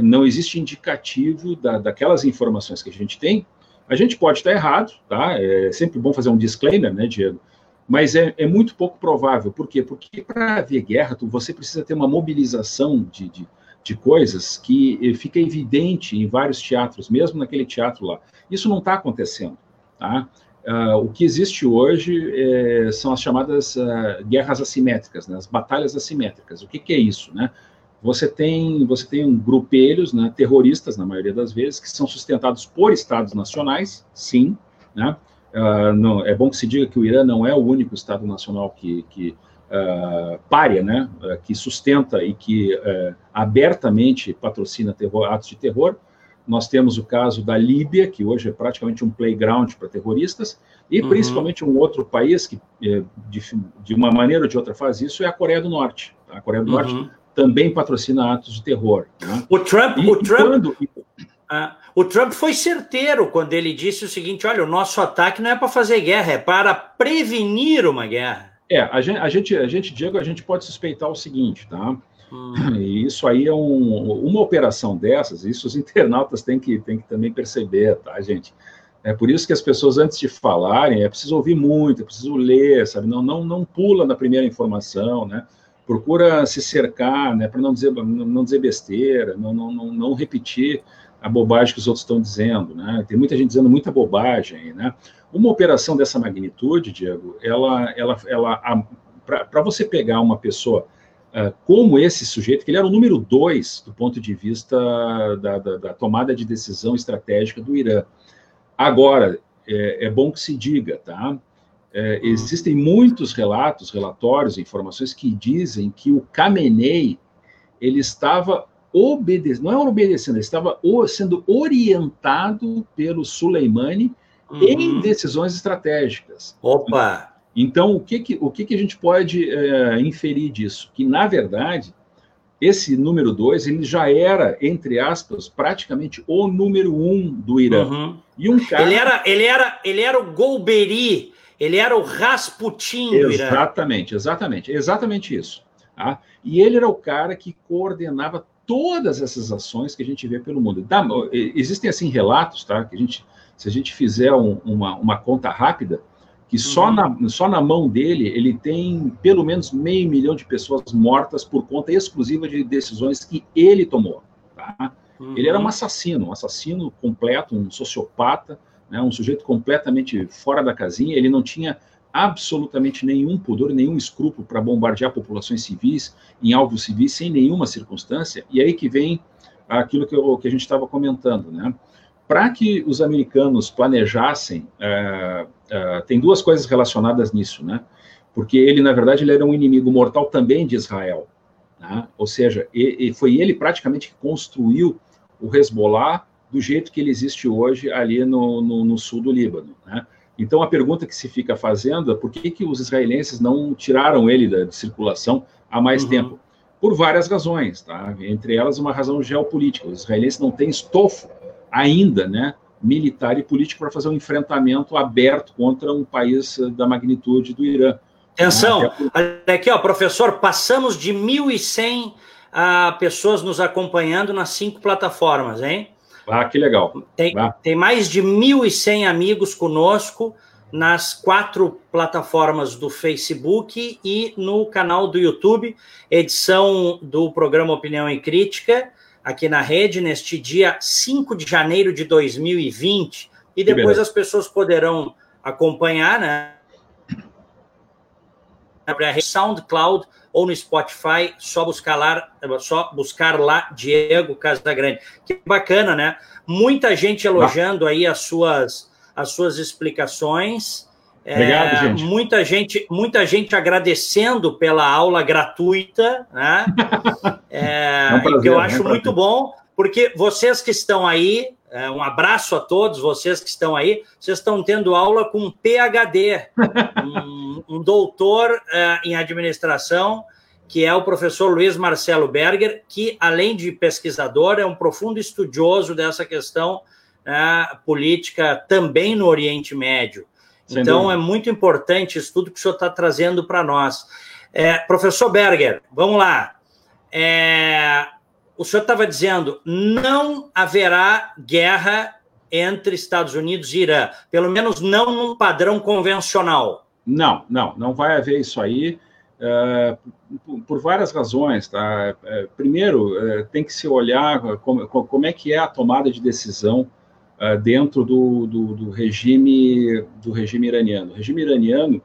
não existe indicativo da, daquelas informações que a gente tem a gente pode estar errado, tá? É sempre bom fazer um disclaimer, né, Diego? Mas é, é muito pouco provável. Por quê? Porque para haver guerra, tu, você precisa ter uma mobilização de, de, de coisas que eh, fica evidente em vários teatros, mesmo naquele teatro lá. Isso não está acontecendo, tá? Uh, o que existe hoje é, são as chamadas uh, guerras assimétricas, né, as batalhas assimétricas. O que, que, é isso? Né? Você tem você tem um grupelhos né, terroristas, na maioria das vezes, que são sustentados por estados nacionais, sim. Né? Uh, não, é bom que se diga que o Irã não é o único estado nacional que, que párea, né, que sustenta e que abertamente patrocina terror, atos de terror. Nós temos o caso da Líbia, que hoje é praticamente um playground para terroristas, e uhum. principalmente um outro país que, é, de, de, uma maneira ou de outra, faz isso é a Coreia do Norte. A Coreia do uhum. Norte também patrocina atos de terror. Né? O Trump, e, o, Trump quando... ah, o Trump foi certeiro quando ele disse o seguinte: olha, o nosso ataque não é para fazer guerra, é para prevenir uma guerra. É, a gente, a gente, a gente, Diego, a gente pode suspeitar o seguinte, tá? Hum. E isso aí é um, uma operação dessas, isso os (laughs) internautas têm que, têm que também perceber, tá, gente? É por isso que as pessoas, antes de falarem, é preciso ouvir muito, é preciso ler, sabe? Não, não, não pula na primeira informação, né? Procura se cercar, né? Para não dizer, não dizer besteira, não, não, não, não repetir a bobagem que os outros estão dizendo, né? Tem muita gente dizendo muita bobagem, né? Uma operação dessa magnitude, Diego, ela, ela, ela, para você pegar uma pessoa uh, como esse sujeito, que ele era o número dois do ponto de vista da, da, da tomada de decisão estratégica do Irã. Agora, é, é bom que se diga, tá? É, existem muitos relatos, relatórios, informações que dizem que o Khamenei ele estava obedecendo, não é obedecendo, ele estava sendo orientado pelo Soleimani uhum. em decisões estratégicas. Opa! Então, o que, que, o que, que a gente pode é, inferir disso? Que, na verdade, esse número dois ele já era, entre aspas, praticamente o número um do Irã. Uhum. E um cara... ele, era, ele, era, ele era o Golbery, ele era o Rasputin do Irã. Exatamente, exatamente, exatamente isso. Tá? E ele era o cara que coordenava todas essas ações que a gente vê pelo mundo. existem, assim, relatos, tá? Que a gente, se a gente fizer um, uma, uma conta rápida, que só, uhum. na, só na mão dele ele tem pelo menos meio milhão de pessoas mortas por conta exclusiva de decisões que ele tomou. Tá? Uhum. Ele era um assassino, um assassino completo, um sociopata, né, um sujeito completamente fora da casinha. Ele não tinha absolutamente nenhum pudor, nenhum escrúpulo para bombardear populações civis, em alvos civis, sem nenhuma circunstância. E aí que vem aquilo que, eu, que a gente estava comentando, né? Para que os americanos planejassem, é, é, tem duas coisas relacionadas nisso, né? Porque ele, na verdade, ele era um inimigo mortal também de Israel. Né? Ou seja, e, e foi ele praticamente que construiu o Hezbollah do jeito que ele existe hoje ali no, no, no sul do Líbano. Né? Então, a pergunta que se fica fazendo é por que, que os israelenses não tiraram ele da circulação há mais uhum. tempo? Por várias razões, tá? entre elas uma razão geopolítica. Os israelenses não têm estofo ainda, né, militar e político para fazer um enfrentamento aberto contra um país da magnitude do Irã. Atenção, olha aqui, ó, professor, passamos de 1.100 a pessoas nos acompanhando nas cinco plataformas, hein? Ah, que legal. Tem, tem mais de 1.100 amigos conosco nas quatro plataformas do Facebook e no canal do YouTube, edição do programa Opinião e Crítica aqui na rede neste dia 5 de janeiro de 2020 e depois as pessoas poderão acompanhar, né? Na SoundCloud ou no Spotify, só buscar lá, só buscar lá Diego Casagrande. Que bacana, né? Muita gente elogiando aí as suas as suas explicações. Obrigado, é, gente. Muita gente, muita gente agradecendo pela aula gratuita, né? (laughs) É, é um prazer, que eu acho é muito bom, porque vocês que estão aí, é, um abraço a todos vocês que estão aí, vocês estão tendo aula com um PhD, um, um doutor é, em administração, que é o professor Luiz Marcelo Berger, que, além de pesquisador, é um profundo estudioso dessa questão né, política também no Oriente Médio. Sem então, dúvida. é muito importante isso tudo que o senhor está trazendo para nós. É, professor Berger, vamos lá. É, o senhor estava dizendo não haverá guerra entre Estados Unidos e Irã, pelo menos não num padrão convencional. Não, não, não vai haver isso aí. É, por várias razões, tá? É, primeiro, é, tem que se olhar como, como é que é a tomada de decisão dentro do, do, do, regime do regime iraniano. O regime iraniano,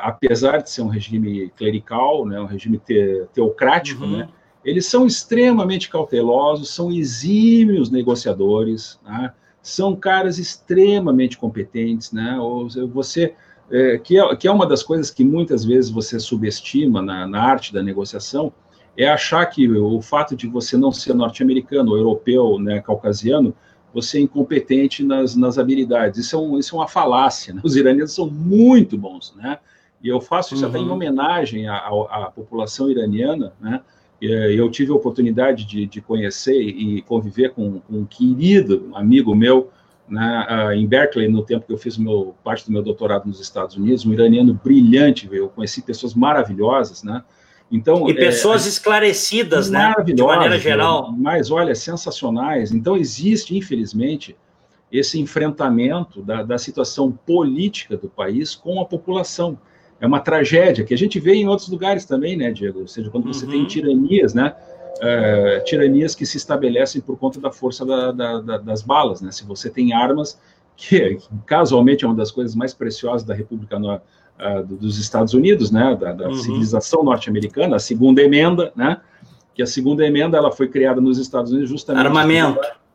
apesar de ser um regime clerical, né, um regime te, teocrático, uhum. né, eles são extremamente cautelosos, são exímios negociadores, né, são caras extremamente competentes, né? Você é, que, é, que é uma das coisas que muitas vezes você subestima na, na arte da negociação, é achar que o fato de você não ser norte-americano, europeu, né, caucasiano, você é incompetente nas, nas habilidades. Isso é, um, isso é uma falácia. Né? Os iranianos são muito bons, né? E eu faço isso uhum. até em uhum. homenagem à, à, população iraniana, né? Eu tive a oportunidade de, de conhecer e conviver com, com um querido amigo meu, né, em Berkeley, no tempo que eu fiz meu, parte do meu doutorado nos Estados Unidos, um iraniano brilhante, eu conheci pessoas maravilhosas, né? Então, e pessoas é, esclarecidas, né? De maneira geral. Mas, olha, sensacionais. Então, existe, infelizmente, esse enfrentamento da, da situação política do país com a população. É uma tragédia que a gente vê em outros lugares também, né, Diego? Ou seja, quando você uhum. tem tiranias, né? Uh, tiranias que se estabelecem por conta da força da, da, da, das balas, né? Se você tem armas, que, casualmente é uma das coisas mais preciosas da República no, uh, dos Estados Unidos, né, da, da uhum. civilização norte-americana, a segunda emenda, né, que a segunda emenda ela foi criada nos Estados Unidos justamente armamento, uh,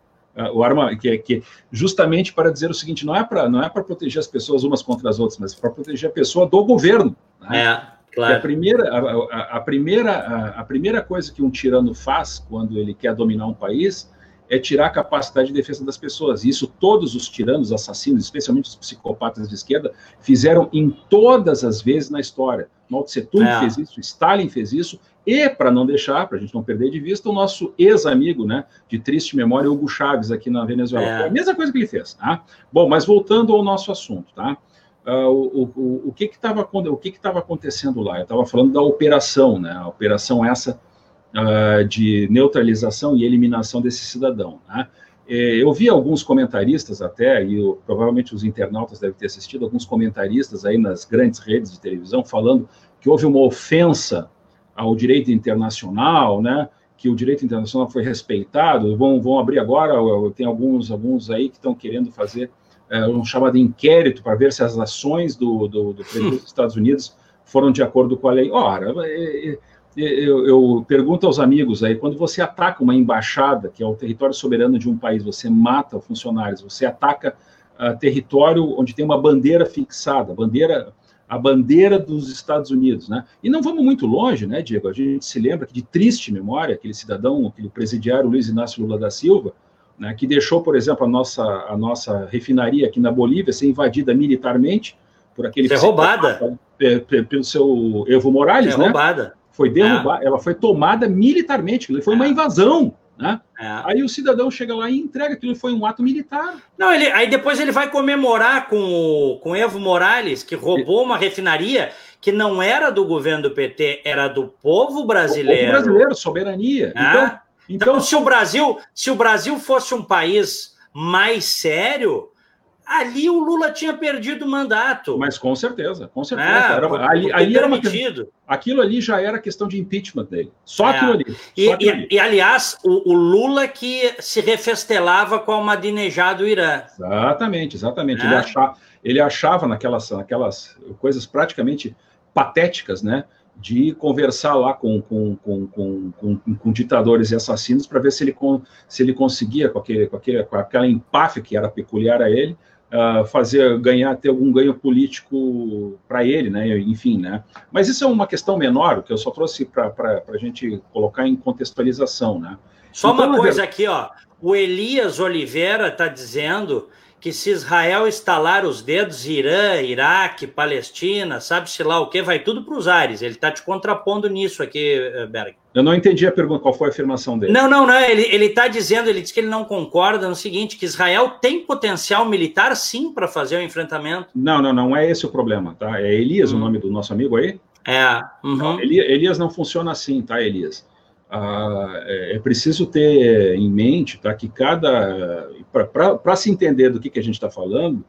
o arma que, que justamente para dizer o seguinte, não é para não é para proteger as pessoas umas contra as outras, mas para proteger a pessoa do governo. Né? É. Claro. a primeira, a, a, a primeira, a, a, primeira coisa que um tirano faz quando ele quer dominar um país é tirar a capacidade de defesa das pessoas. E isso todos os tiranos, assassinos, especialmente os psicopatas de esquerda, fizeram em todas as vezes na história. Mao Tse Tung é. fez isso, Stalin fez isso, e para não deixar, para a gente não perder de vista, o nosso ex-amigo, né, de triste memória, Hugo Chaves, aqui na Venezuela. É. Foi a mesma coisa que ele fez, tá? Bom, mas voltando ao nosso assunto, tá? Uh, o, o, o que estava o que estava acontecendo lá? Eu estava falando da operação, né? A operação essa uh, de neutralização e eliminação desse cidadão. Né? Eu vi alguns comentaristas até, e eu, provavelmente os internautas devem ter assistido, alguns comentaristas aí nas grandes redes de televisão falando que houve uma ofensa ao direito internacional, né? que o direito internacional foi respeitado. Vão, vão abrir agora, tem alguns, alguns aí que estão querendo fazer é, um chamado inquérito para ver se as ações do, do, do presidente dos Estados Unidos foram de acordo com a lei. Ora, é, é eu, eu, pergunto aos amigos aí, quando você ataca uma embaixada, que é o território soberano de um país, você mata funcionários, você ataca uh, território onde tem uma bandeira fixada, bandeira, a bandeira dos Estados Unidos, né? E não vamos muito longe, né, Diego? A gente se lembra que de triste memória, aquele cidadão, aquele presidiário Luiz Inácio Lula da Silva, né, que deixou, por exemplo, a nossa, a nossa refinaria aqui na Bolívia ser invadida militarmente por aquele... Ser roubada. (laughs) Pelo seu Evo Morales, né? roubada foi derrubada, é. ela foi tomada militarmente, foi é. uma invasão. Né? É. Aí o cidadão chega lá e entrega, aquilo foi um ato militar. Não, ele, aí depois ele vai comemorar com o com Evo Morales, que roubou uma refinaria que não era do governo do PT, era do povo brasileiro. O povo brasileiro, soberania. É. Então, então, então, se o Brasil, se o Brasil fosse um país mais sério, ali o Lula tinha perdido o mandato. Mas com certeza, com certeza. É, era, ali, ali era uma, aquilo ali já era questão de impeachment dele. Só é. aquilo ali. Só e, aquilo e, ali. e, aliás, o, o, Lula que se refestelava com a Ahmadinejad do Irã. Exatamente, exatamente. É. Ele, achava, ele achava naquelas, naquelas coisas praticamente patéticas, né? de conversar lá com, com, com, com, com ditadores e assassinos para ver se ele, se ele conseguia, com, aquele, com, aquele, com aquela empáfia que era peculiar a ele, uh, fazer ganhar, ter algum ganho político para ele, né? Enfim, né? Mas isso é uma questão menor, que eu só trouxe para a gente colocar em contextualização, né? Só então, uma coisa aqui, ó. O Elias Oliveira está dizendo que se Israel estalar os dedos, Irã, Iraque, Palestina, sabe-se lá o que, vai tudo para os ares. Ele está te contrapondo nisso aqui, eh, Berg. Eu não entendi a pergunta, qual foi a afirmação dele? Não, não, não. Ele está dizendo, ele diz que ele não concorda no seguinte: que Israel tem potencial militar sim para fazer o enfrentamento. Não, não, não é esse o problema, tá? É Elias hum. o nome do nosso amigo aí? É. Uhum. Não, Elias não funciona assim, tá, Elias? Ah, é, é preciso ter em mente tá, que cada. Para se entender do que, que a gente está falando,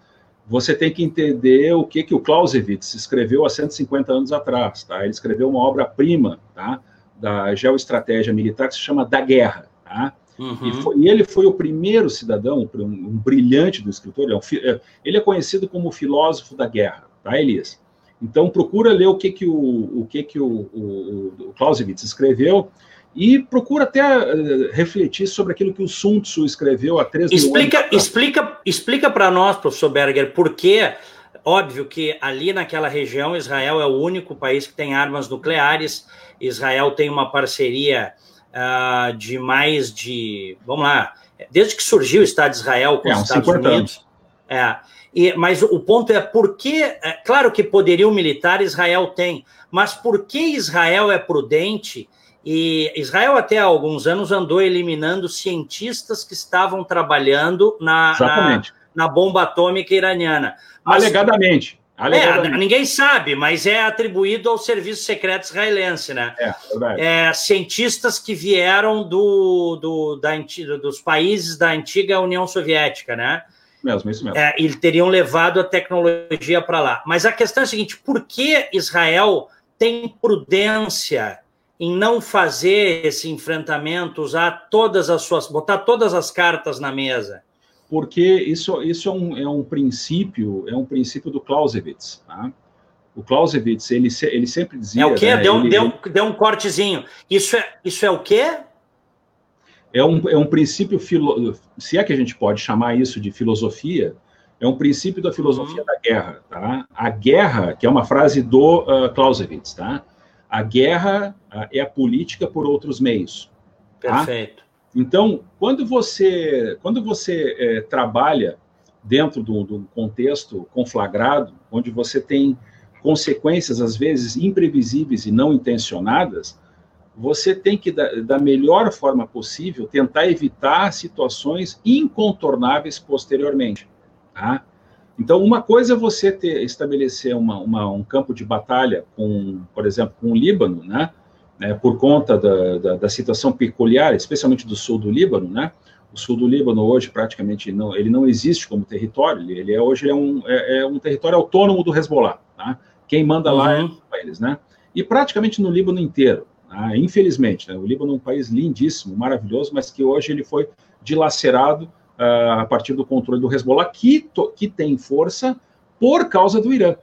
você tem que entender o que, que o Clausewitz escreveu há 150 anos atrás. Tá? Ele escreveu uma obra-prima tá, da geoestratégia militar que se chama Da Guerra. Tá? Uhum. E, foi, e, ele foi o primeiro cidadão, um, um brilhante do escritor, é um, é, ele é conhecido como o filósofo da guerra, tá, Elias? Então, procura ler o que, que, o, o, que, que o, o, o Clausewitz escreveu e procura até uh, refletir sobre aquilo que o Sun Tzu escreveu há três explica, anos. Explica, explica para nós, professor Berger, por que, óbvio que ali naquela região Israel é o único país que tem armas nucleares, Israel tem uma parceria uh, de mais de, vamos lá, desde que surgiu o Estado de Israel com é, os Estados Unidos. Anos. É, e, mas o ponto é por que, é, claro que poderio militar Israel tem, mas por que Israel é prudente? E Israel até há alguns anos andou eliminando cientistas que estavam trabalhando na, na, na, bomba atômica iraniana. Mas, alegadamente. É, ninguém sabe, mas é atribuído ao serviço secreto israelense, né? É, verdade. É, cientistas que vieram do, do, da, dos países da antiga União Soviética, né? Mesmo, isso mesmo. É, eles teriam levado a tecnologia para lá. Mas a questão é a seguinte: por que Israel tem prudência em não fazer esse enfrentamento, usar todas as suas, botar todas as cartas na mesa? porque isso, isso é, um, é um princípio, é um princípio do Clausewitz, tá? O Clausewitz, ele, ele sempre dizia... É o quê? Né, deu, ele, deu, deu um cortezinho. Isso é, isso é o quê? É um, é um princípio, filo, se é que a gente pode chamar isso de filosofia, é um princípio da filosofia uhum. da guerra, tá? A guerra, que é uma frase do uh, Clausewitz, tá? A guerra é a política por outros meios. Tá? Perfeito. Então, quando você, quando você é, trabalha dentro do, do contexto conflagrado, onde você tem consequências, às vezes, imprevisíveis e não intencionadas, você tem que, da, da, melhor forma possível, tentar evitar situações incontornáveis posteriormente. Tá? Então, uma coisa é você ter, estabelecer uma, uma, um campo de batalha com, por exemplo, com o Líbano, né? né, por conta da, da, da, situação peculiar, especialmente do sul do Líbano, né? O sul do Líbano hoje praticamente não, ele não existe como território, ele, é, hoje é um, é, é, um território autônomo do Hezbollah, tá? Quem manda uhum. lá é uhum. eles, né? E praticamente no Líbano inteiro, tá? infelizmente, né? O Líbano é um país lindíssimo, maravilhoso, mas que hoje ele foi dilacerado uh, a partir do controle do Hezbollah, que, que tem força por causa do Irã.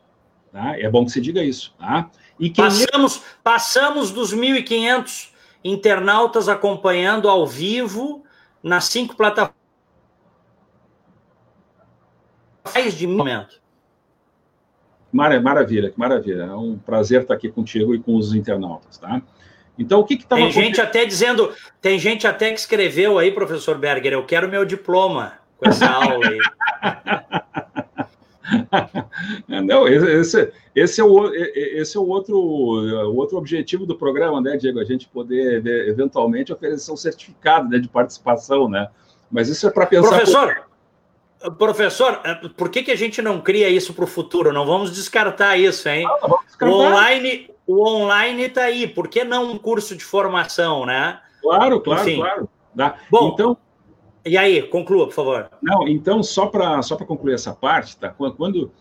Tá? É bom que se diga isso. Tá? E passamos, passamos dos 1.500 internautas acompanhando ao vivo nas cinco plataformas de momento. Maravilha, que maravilha. É um prazer estar aqui contigo e com os internautas, tá? Então, o que que Tem gente até dizendo, tem gente até que escreveu aí, professor Berger, eu quero meu diploma com essa (laughs) aula aí. (laughs) Não, esse, esse, é o, esse é o outro, o outro objetivo do programa, né, Diego? A gente poder, eventualmente, oferecer um certificado né, de participação, né? Mas isso é para pensar... Professor, por... professor, é, por que, que a gente não cria isso para o futuro? Não vamos descartar isso, hein? Não descartar. O online o online está aí, por que não um curso de formação, né? Claro, claro, Enfim. claro. Tá. Bom, então, e aí, conclua, por favor. Não, então, só para só concluir essa parte, tá? Quando,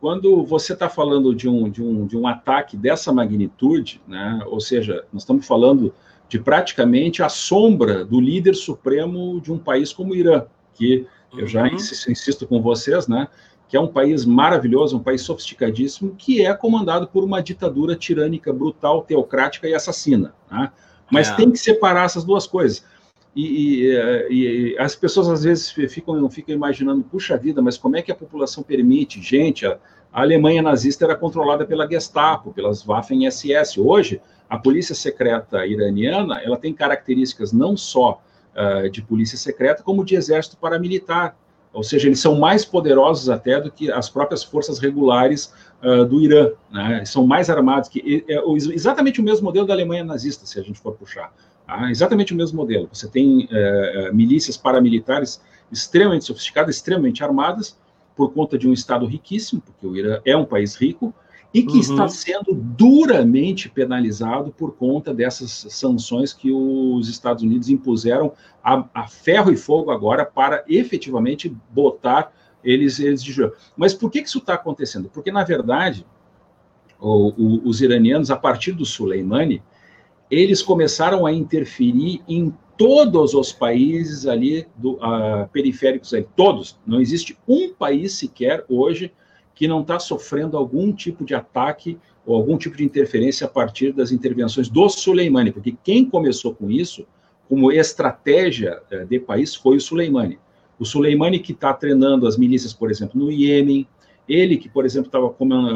quando você está falando de um, de, um, de um ataque dessa magnitude, né? ou seja, nós estamos falando de praticamente a sombra do líder supremo de um país como o Irã, que eu já uhum. insisto com vocês, né? que é um país maravilhoso, um país sofisticadíssimo, que é comandado por uma ditadura tirânica, brutal, teocrática e assassina. Né? Mas é. tem que separar essas duas coisas. E, e, e, as pessoas às vezes ficam, ficam imaginando, puxa vida, mas como é que a população permite? Gente, a, a Alemanha nazista era controlada pela Gestapo, pelas Waffen-SS. Hoje, a polícia secreta iraniana ela tem características não só uh, de polícia secreta, como de exército paramilitar. Ou seja, eles são mais poderosos até do que as próprias forças regulares uh, do Irã. Né? São mais armados que é, exatamente o mesmo modelo da Alemanha nazista, se a gente for puxar. Tá? Exatamente o mesmo modelo. Você tem é, milícias paramilitares extremamente sofisticadas, extremamente armadas, por conta de um Estado riquíssimo, porque o Irã é um país rico, e que uhum. está sendo duramente penalizado por conta dessas sanções que os Estados Unidos impuseram a, a ferro e fogo agora para efetivamente botar eles, eles de jogo. Mas por que, que isso está acontecendo? Porque, na verdade, o, o, os iranianos, a partir do Soleimani, eles começaram a interferir em todos os países ali do, uh, periféricos, ali, todos. Não existe um país sequer hoje que não está sofrendo algum tipo de ataque ou algum tipo de interferência a partir das intervenções do Soleimani, porque quem começou com isso, como estratégia uh, de país, foi o Soleimani. O Soleimani que está treinando as milícias, por exemplo, no Iêmen, ele que, por exemplo, estava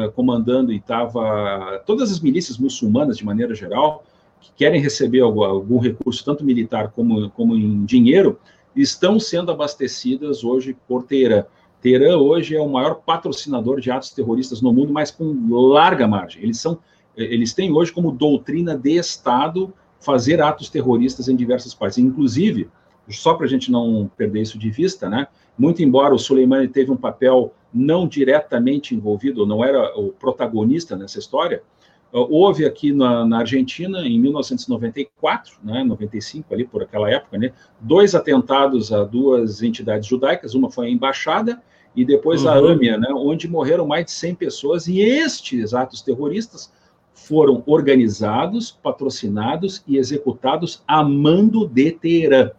comandando e estava todas as milícias muçulmanas de maneira geral que querem receber algum, algum recurso tanto militar como, como em dinheiro estão sendo abastecidas hoje por Teherã. Teherã hoje é o maior patrocinador de atos terroristas no mundo, mas com larga margem. Eles são eles têm hoje como doutrina de Estado fazer atos terroristas em diversas partes. Inclusive, só para a gente não perder isso de vista, né? Muito embora o Soleimani teve um papel não diretamente envolvido, não era o protagonista nessa história, houve aqui na, na, Argentina, em 1994, né, 95, ali por aquela época, né, dois atentados a duas entidades judaicas, uma foi a Embaixada e depois uhum. a AMIA, né, onde morreram mais de 100 pessoas, e estes atos terroristas foram organizados, patrocinados e executados a mando de Teherã.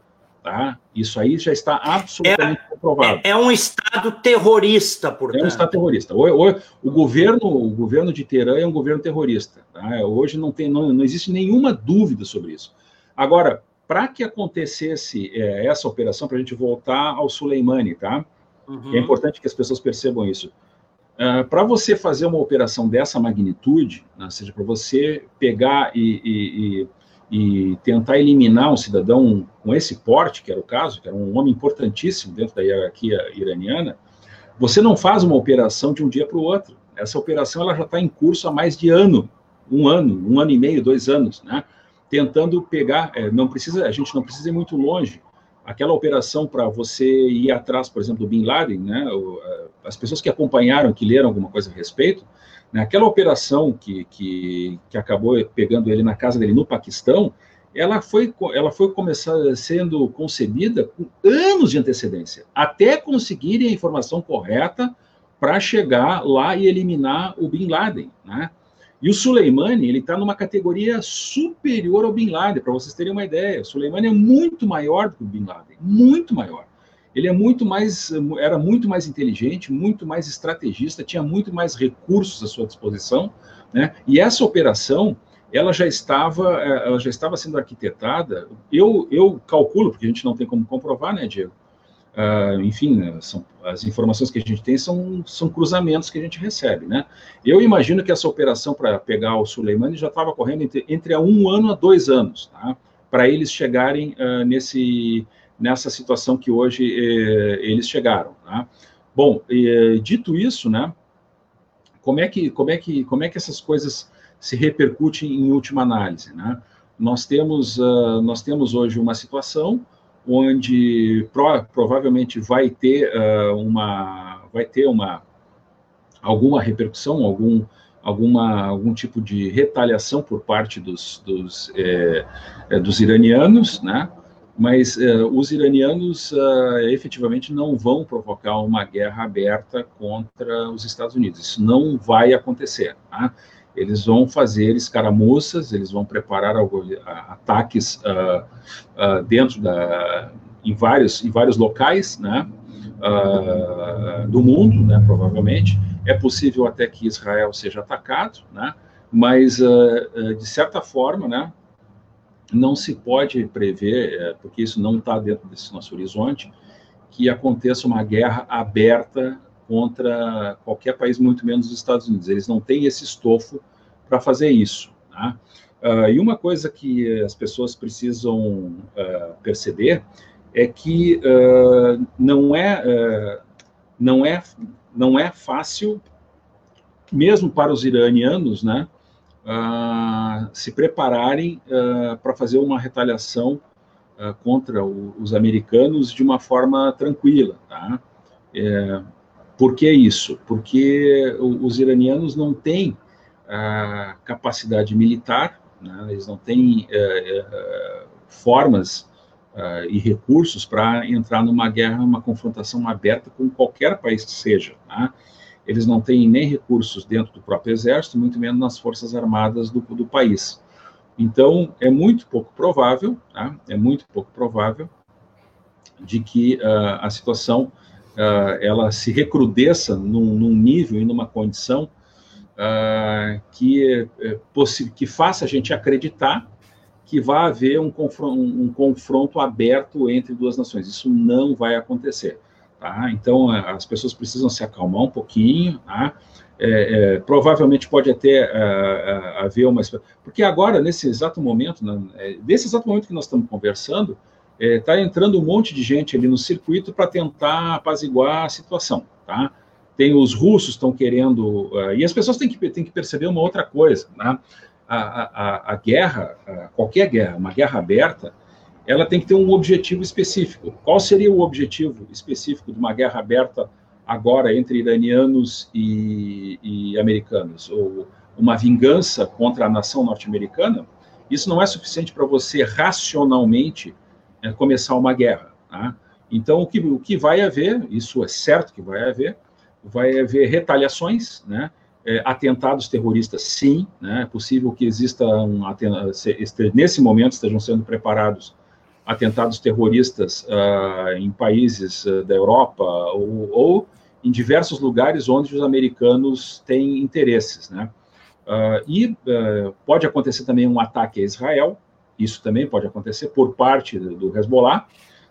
Tá? Isso aí já está absolutamente é, comprovado. É, é, um Estado terrorista, portanto. É um Estado terrorista. O, o, o, governo, o governo de Teherã é um governo terrorista. Tá? Hoje não, tem, não, não existe nenhuma dúvida sobre isso. Agora, para que acontecesse é, essa operação, para a gente voltar ao Soleimani, tá? Uhum. É importante que as pessoas percebam isso. Uh, para você fazer uma operação dessa magnitude, né, ou seja, para você pegar e, e, e e tentar eliminar um cidadão com esse porte, que era o caso, que era um homem importantíssimo dentro da hierarquia iraniana, você não faz uma operação de um dia para o outro. Essa operação ela já está em curso há mais de ano, um ano, um ano e meio, dois anos, né? Tentando pegar, é, não precisa, a gente não precisa ir muito longe. Aquela operação para você ir atrás, por exemplo, do Bin Laden, né? As pessoas que acompanharam, que leram alguma coisa a respeito, né, operação que, que, que acabou pegando ele na casa dele no Paquistão, ela foi, ela foi começar sendo concebida com anos de antecedência, até conseguirem a informação correta para chegar lá e eliminar o Bin Laden, né? E o Soleimani, ele está numa categoria superior ao Bin Laden, para vocês terem uma ideia. O Soleimani é muito maior do que o Bin Laden, muito maior ele é muito mais, era muito mais inteligente, muito mais estrategista, tinha muito mais recursos à sua disposição, né? E essa operação, ela já estava, eh, ela já estava sendo arquitetada. Eu, eu calculo, porque a gente não tem como comprovar, né, Diego? Uh, enfim, né, são, as informações que a gente tem são, são cruzamentos que a gente recebe, né? Eu imagino que essa operação para pegar o Suleimani já estava correndo entre, entre a um ano a dois anos, tá? Para eles chegarem uh, nesse nessa situação que hoje eh, eles chegaram. Tá? Bom, eh, dito isso, né, como é que como é que como é que essas coisas se repercutem em última análise, né? Nós temos uh, nós temos hoje uma situação onde pro, provavelmente vai ter uh, uma vai ter uma alguma repercussão, algum alguma algum tipo de retaliação por parte dos dos, eh, eh dos iranianos, né? mas uh, os iranianos uh, efetivamente não vão provocar uma guerra aberta contra os Estados Unidos. Isso não vai acontecer. Tá? Eles vão fazer escaramuças, eles vão preparar ataques uh, dentro da, em vários em vários locais, né, do mundo, né, provavelmente. É possível até que Israel seja atacado, né, mas de certa forma, né, não se pode prever, é, porque isso não está dentro desse nosso horizonte, que aconteça uma guerra aberta contra qualquer país, muito menos os Estados Unidos. Eles não têm esse estofo para fazer isso. Uh, e uma coisa que as pessoas precisam uh, perceber é que uh, não é não é não é fácil mesmo para os iranianos, né, se prepararem para fazer uma retaliação contra os americanos de uma forma tranquila. Tá? É, por que isso? Porque os iranianos não têm capacidade militar, né? eles não têm é, é, formas e recursos para entrar numa guerra, uma confrontação aberta com qualquer país que seja. Tá? eles não têm nem recursos dentro do próprio exército, muito menos nas forças armadas do, do país. Então, é muito pouco provável, tá? é muito pouco provável de que uh, a situação uh, ela se recrudesça num, num, nível e numa condição uh, que, eh, que faça a gente acreditar que vai haver um confronto, um confronto aberto entre duas nações. Isso não vai acontecer. Tá? Então, as pessoas precisam se acalmar um pouquinho, tá? é, é, provavelmente pode até uh, haver uma. Porque agora, nesse exato momento, né, é, nesse exato momento que nós estamos conversando, está é, entrando um monte de gente ali no circuito para tentar apaziguar a situação. Tá? Tem os russos estão querendo. Uh, e as pessoas têm que, têm que perceber uma outra coisa. Né? A, a, a guerra, qualquer guerra, uma guerra aberta, ela tem que ter um objetivo específico. Qual seria o objetivo específico de uma guerra aberta? agora entre iranianos e, e americanos, ou uma vingança contra a nação norte-americana, isso não é suficiente para você racionalmente é, começar uma guerra. Tá? Então, o que, o que vai haver, isso é certo que vai haver, vai haver retaliações, né? É, atentados terroristas, sim, né? é possível que exista um nesse momento estejam sendo preparados atentados terroristas uh, em países uh, da Europa ou, ou, em diversos lugares onde os americanos têm interesses, né? Uh, e pode acontecer também um ataque a Israel, isso também pode acontecer por parte do, Hezbollah,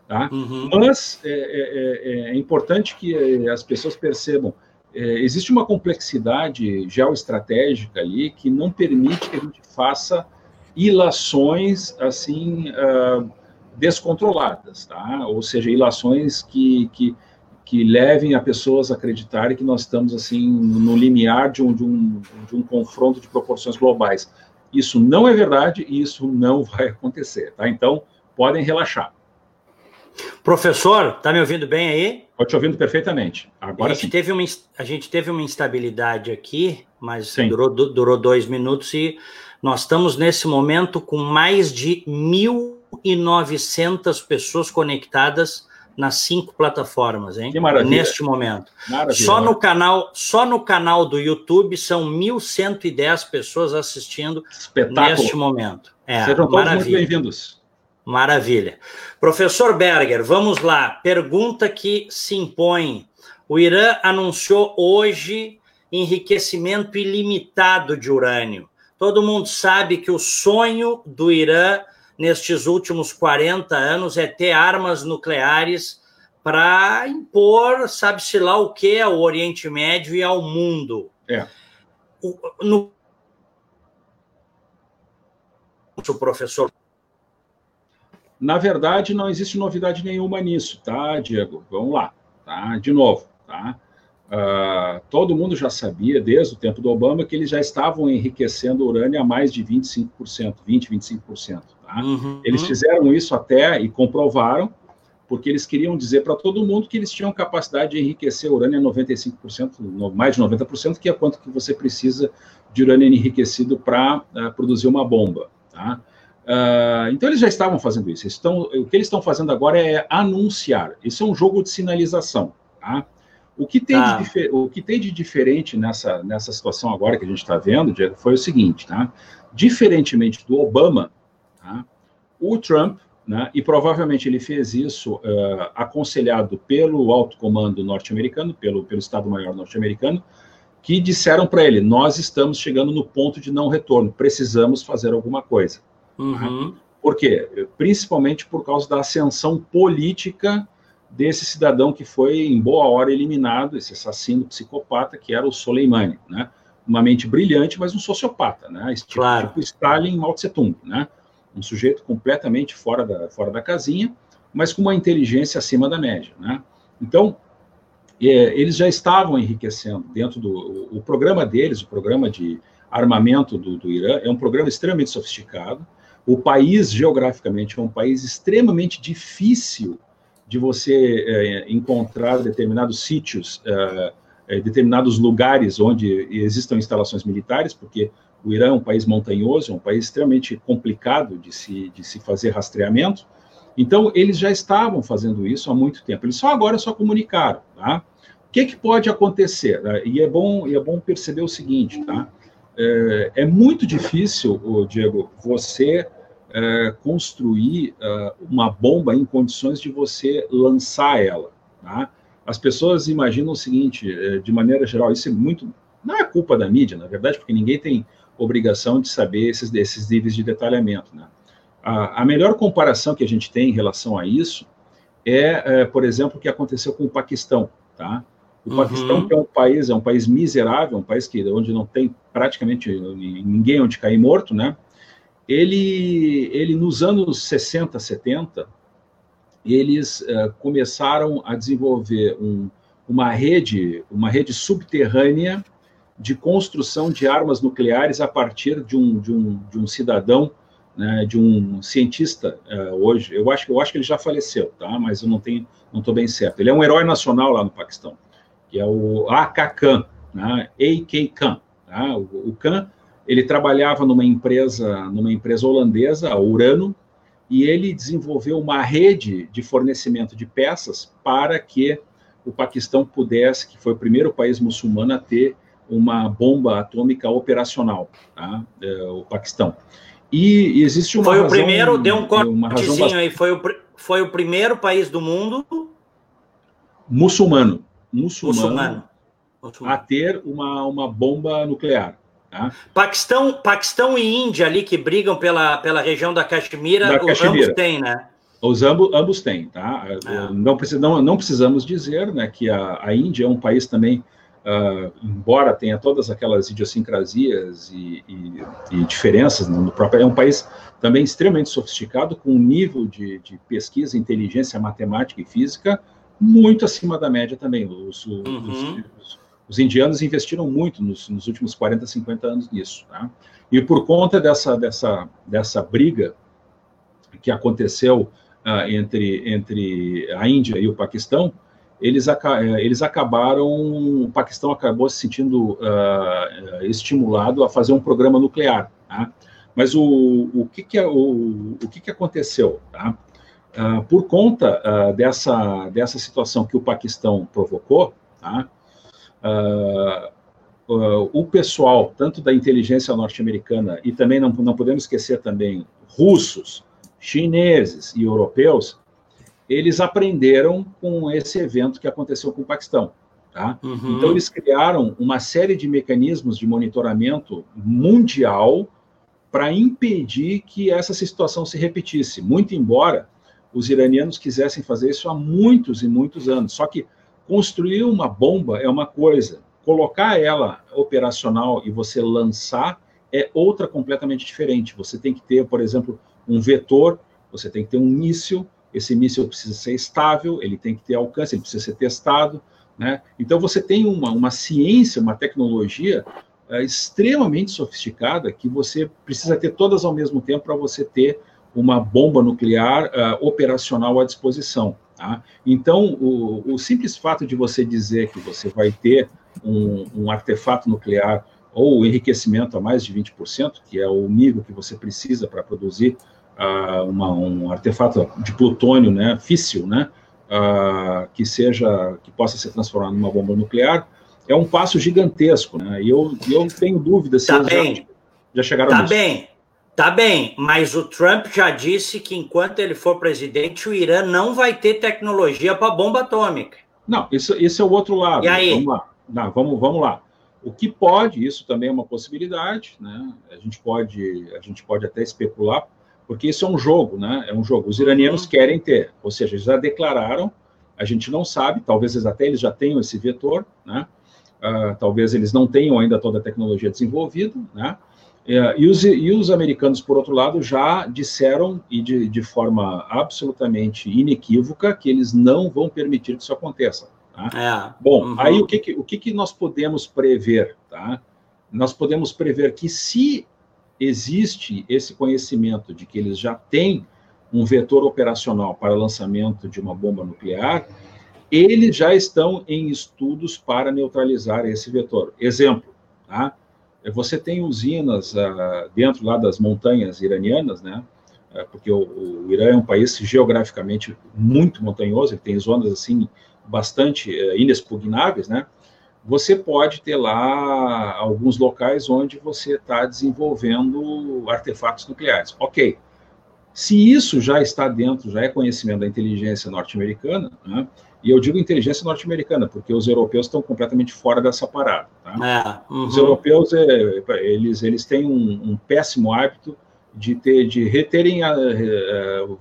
tá? Uhum. Mas é, é, é, é, importante que eh, as pessoas percebam é, existe uma complexidade geoestratégica ali que não permite que a gente faça ilações assim uh, descontroladas, tá? Ou seja, ilações que, que, que levem a pessoas a acreditarem que nós estamos assim no limiar de um, de um, de um confronto de proporções globais. Isso não é verdade e isso não vai acontecer, tá? Então, podem relaxar. Professor, tá me ouvindo bem aí? Estou te ouvindo perfeitamente. Agora a gente sim. Teve uma, a gente teve uma instabilidade aqui, mas durou, durou dois minutos e nós estamos nesse momento com mais de 1.900 pessoas conectadas nas cinco plataformas, hein? Que maravilha. Neste momento. Maravilha. Só no canal, só no canal do YouTube são 1.110 pessoas assistindo Espetáculo. neste momento. É, Sejam todos maravilha. muito bem-vindos. Maravilha. Professor Berger, vamos lá. Pergunta que se impõe. O Irã anunciou hoje enriquecimento ilimitado de urânio. Todo mundo sabe que o sonho do Irã nestes últimos 40 anos é ter armas nucleares para impor, sabe-se lá o que, ao Oriente Médio e ao mundo. É. O, no o professor. Na verdade, não existe novidade nenhuma nisso, tá, Diego? Vamos lá, tá? De novo, tá? Uh, todo mundo já sabia, desde o tempo do Obama, que eles já estavam enriquecendo urânio a mais de 25%, 20%, 25%. Tá? Uhum. Eles fizeram isso até e comprovaram, porque eles queriam dizer para todo mundo que eles tinham capacidade de enriquecer urânio a 95%, mais de 90%, que é quanto que você precisa de urânio enriquecido para uh, ah, produzir uma bomba. Tá? Uh, então eles já estavam fazendo isso. Estão, o que eles estão fazendo agora é anunciar. Isso é um jogo de sinalização. Tá? O que tem, ah. de, o que tem de diferente nessa, nessa situação agora que a gente está vendo, Diego, foi o seguinte, tá? Diferentemente do Obama, tá? o Trump, né, e provavelmente ele fez isso uh, aconselhado pelo alto comando norte-americano, pelo, pelo Estado-Maior norte-americano, que disseram para ele: nós estamos chegando no ponto de não retorno, precisamos fazer alguma coisa. Tá? Uhum. Tá? Por quê? Principalmente por causa da ascensão política desse cidadão que foi, em boa hora, eliminado, esse assassino psicopata, que era o Soleimani, né? Uma mente brilhante, mas um sociopata, né? Tipo, claro. tipo Stalin Mao Tse Tung, né? Um sujeito completamente fora da, fora da casinha, mas com uma inteligência acima da média, né? Então, é, eles já estavam enriquecendo dentro do o, o, programa deles, o programa de armamento do, do Irã, é um programa extremamente sofisticado. O país, geograficamente, é um país extremamente difícil de você é, encontrar determinados sítios, é, é, determinados lugares onde existam instalações militares, porque o Irã é um país montanhoso, é um país extremamente complicado de se, de se fazer rastreamento. Então, eles já estavam fazendo isso há muito tempo. Eles só agora só comunicaram, tá? O que, que pode acontecer? Tá? E é bom, e é bom perceber o seguinte, tá? é, é muito difícil, Diego, você é, construir é, uma bomba em condições de você lançar ela. Tá? As pessoas imaginam o seguinte, é, de maneira geral, isso é muito. Não é culpa da mídia, na verdade, porque ninguém tem obrigação de saber esses, esses níveis de detalhamento. Né? A, a, melhor comparação que a gente tem em relação a isso é, é por exemplo, o que aconteceu com o Paquistão. Tá? O uhum. Paquistão, que é um país, é um país miserável, um país que, onde não tem praticamente ninguém onde cair morto, né? ele, ele nos anos 60, 70, eles uh, começaram a desenvolver um, uma rede, uma rede subterrânea de construção de armas nucleares a partir de um, de um, de um cidadão, né, de um cientista uh, hoje. Eu acho, eu acho que ele já faleceu, tá? Mas eu não tenho, não estou bem certo. Ele é um herói nacional lá no Paquistão, que é o AK Khan, né? AK Khan. Tá? O, o Khan ele trabalhava numa empresa, numa empresa holandesa, a Urano, e ele desenvolveu uma rede de fornecimento de peças para que o Paquistão pudesse, que foi o primeiro país muçulmano a ter uma bomba atômica operacional, tá? é, o Paquistão. E existe uma Foi razão, o primeiro, deu um cortezinho aí, foi o, foi o primeiro país do mundo muçulmano, muçulmano, muçulmano. muçulmano. a ter uma, uma bomba nuclear. Tá? Paquistão, Paquistão e Índia ali que brigam pela, pela região da Caxemira, da ambos têm, né? Os ambos, ambos têm, tá? É. Não, não, não precisamos dizer né, que a, a Índia é um país também, uh, embora tenha todas aquelas idiosincrasias e, e, e diferenças no próprio, é um país também extremamente sofisticado, com um nível de, de pesquisa, inteligência matemática e física muito acima da média também. Os, uhum. os, os indianos investiram muito nos, nos últimos 40, 50 anos nisso. Tá? E por conta dessa, dessa, dessa briga que aconteceu uh, entre, entre a Índia e o Paquistão, eles, eh, eles acabaram, o Paquistão acabou se sentindo uh, estimulado a fazer um programa nuclear. Tá? Mas o, o, que, que, é, o, o que, que aconteceu? Tá? Uh, por conta uh, dessa, dessa situação que o Paquistão provocou, tá? O pessoal, tanto da inteligência norte-americana e também não, não podemos esquecer também russos, chineses e europeus, eles aprenderam com esse evento que aconteceu com o Paquistão. Tá? Uhum. Então, eles criaram uma série de mecanismos de monitoramento mundial para impedir que essa situação se repetisse, muito embora os iranianos quisessem fazer isso há muitos e muitos anos. Só que Construir uma bomba é uma coisa, colocar ela operacional e você lançar é outra completamente diferente. Você tem que ter, por exemplo, um vetor, você tem que ter um míssil, esse míssil precisa ser estável, ele tem que ter alcance, ele precisa ser testado, né? Então você tem uma, uma ciência, uma tecnologia é, extremamente sofisticada que você precisa ter todas ao mesmo tempo para você ter uma bomba nuclear uh, operacional à disposição. Tá? Então, o, o, simples fato de você dizer que você vai ter um, um artefato nuclear ou enriquecimento a mais de 20%, que é o nível que você precisa para produzir uh, uma, um artefato de plutônio, né, físsil, né, uh, que seja, que possa ser transformado numa bomba nuclear, é um passo gigantesco, né? E eu, eu tenho dúvida se tá eles já, já chegaram tá nisso. bem. Tá bem, mas o Trump já disse que enquanto ele for presidente, o Irã não vai ter tecnologia para bomba atômica. Não, isso, isso é o outro lado. E aí? Vamos lá. Não, vamos, vamos lá. O que pode, isso também é uma possibilidade, né? A gente pode, a gente pode até especular, porque isso é um jogo, né? É um jogo. Os iranianos uhum. querem ter, ou seja, já declararam, a gente não sabe, talvez eles até eles já tenham esse vetor, né? Uh, talvez eles não tenham ainda toda a tecnologia desenvolvida, né? É, e, os, e os americanos, por outro lado, já disseram, e de, de forma absolutamente inequívoca, que eles não vão permitir que isso aconteça. Tá? É. Bom, uhum. aí o, que, que, o que, que nós podemos prever? Tá? Nós podemos prever que se existe esse conhecimento de que eles já têm um vetor operacional para lançamento de uma bomba nuclear, eles já estão em estudos para neutralizar esse vetor. Exemplo, tá? É, você tem usinas uh, dentro lá das montanhas iranianas, né? Uh, porque o, o, Irã é um país geograficamente muito montanhoso, ele tem zonas assim bastante uh, inexpugnáveis, né? Você pode ter lá alguns locais onde você está desenvolvendo artefatos nucleares. Ok. Se isso já está dentro, já é conhecimento da inteligência norte-americana, né? e eu digo inteligência norte-americana, porque os europeus estão completamente fora dessa parada. Tá? É, uhum. Os europeus, é, eles, eles têm um, um, péssimo hábito de, ter, de reterem a, a,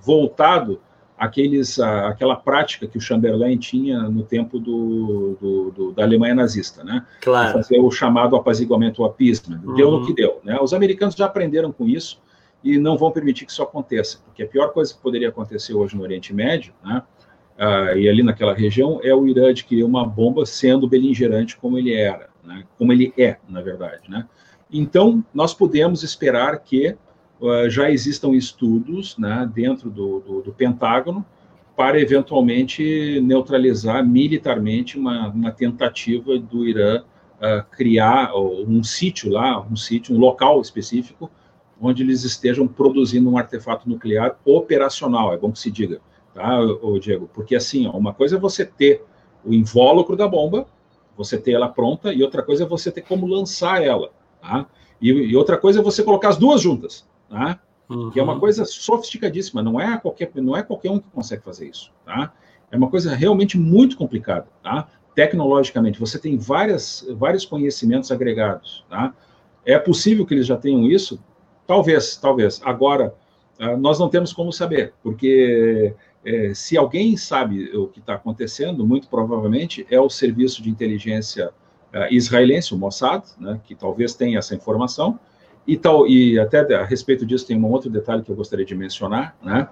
voltado aqueles, a, aquela prática que o Chamberlain tinha no tempo do, do, do da Alemanha nazista, né? Claro. Fazer o chamado apaziguamento, o. Deu uhum. no que deu. Né? Os americanos já aprenderam com isso e não vão permitir que isso aconteça, porque a pior coisa que poderia acontecer hoje no Oriente Médio, né? Uh, e ali naquela região, é o Irã adquirir uma bomba sendo beligerante como ele era, né? como ele é, na verdade. Né? Então, nós podemos esperar que já existam estudos né, dentro do, do, do, Pentágono para eventualmente neutralizar militarmente uma, uma tentativa do Irã uh, criar um sítio lá, um sítio, um local específico, onde eles estejam produzindo um artefato nuclear operacional, é bom que se diga, tá, Diego? Porque assim, ó, uma coisa é você ter o invólucro da bomba, você ter ela pronta, e outra coisa é você ter como lançar ela, tá? E, e outra coisa é você colocar as duas juntas tá? Uhum. Que é uma coisa sofisticadíssima, não é qualquer, não é qualquer um que consegue fazer isso, tá? É uma coisa realmente muito complicada, tá? Tecnologicamente, você tem várias, vários conhecimentos agregados, tá? É possível que eles já tenham isso? Talvez, talvez. Agora, ah, nós não temos como saber, porque é, se alguém sabe o que está acontecendo, muito provavelmente é o serviço de inteligência uh, israelense, o Mossad, né, que talvez tenha essa informação, e, tal, e até a respeito disso tem um outro detalhe que eu gostaria de mencionar, né?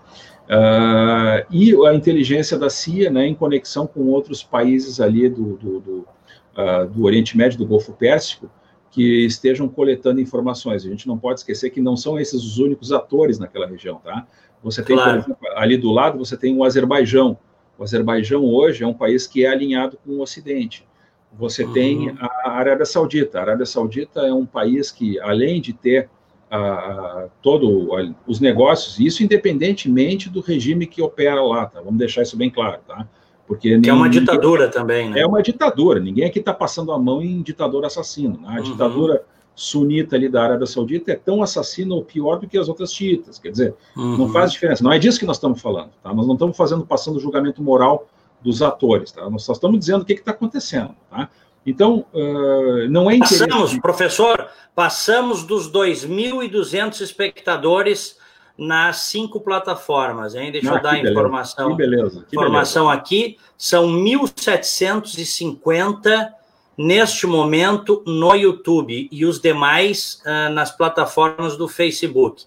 Uh, e a inteligência da CIA, né, em conexão com outros países ali do, do, do, uh, do Oriente Médio, do Golfo Pérsico, que estejam coletando informações. A gente não pode esquecer que não são esses os únicos atores naquela região, tá? Você tem, claro. exemplo, ali do lado, você tem o Azerbaijão. O Azerbaijão hoje é um país que é alinhado com o Ocidente. Você uhum. tem a Arábia Saudita. A Arábia Saudita é um país que, além de ter uh, todo os negócios, isso independentemente do regime que opera lá, tá? Vamos deixar isso bem claro, tá? Porque que é uma ditadura também, né? É uma ditadura. Ninguém aqui está passando a mão em ditador assassino. Né? A uhum. ditadura sunita ali da Arábia Saudita é tão assassina ou pior do que as outras chiitas. Quer dizer, uhum. não faz diferença. Não é disso que nós estamos falando. Tá? Nós não estamos fazendo passando julgamento moral dos atores, tá? Nós só estamos dizendo o que está acontecendo, tá? Então, uh, não é interesse... Passamos, professor, passamos dos 2.200 espectadores nas cinco plataformas, hein? Deixa ah, eu dar a informação. Que beleza. Que informação beleza. aqui, são 1.750 neste momento no YouTube e os demais uh, nas plataformas do Facebook.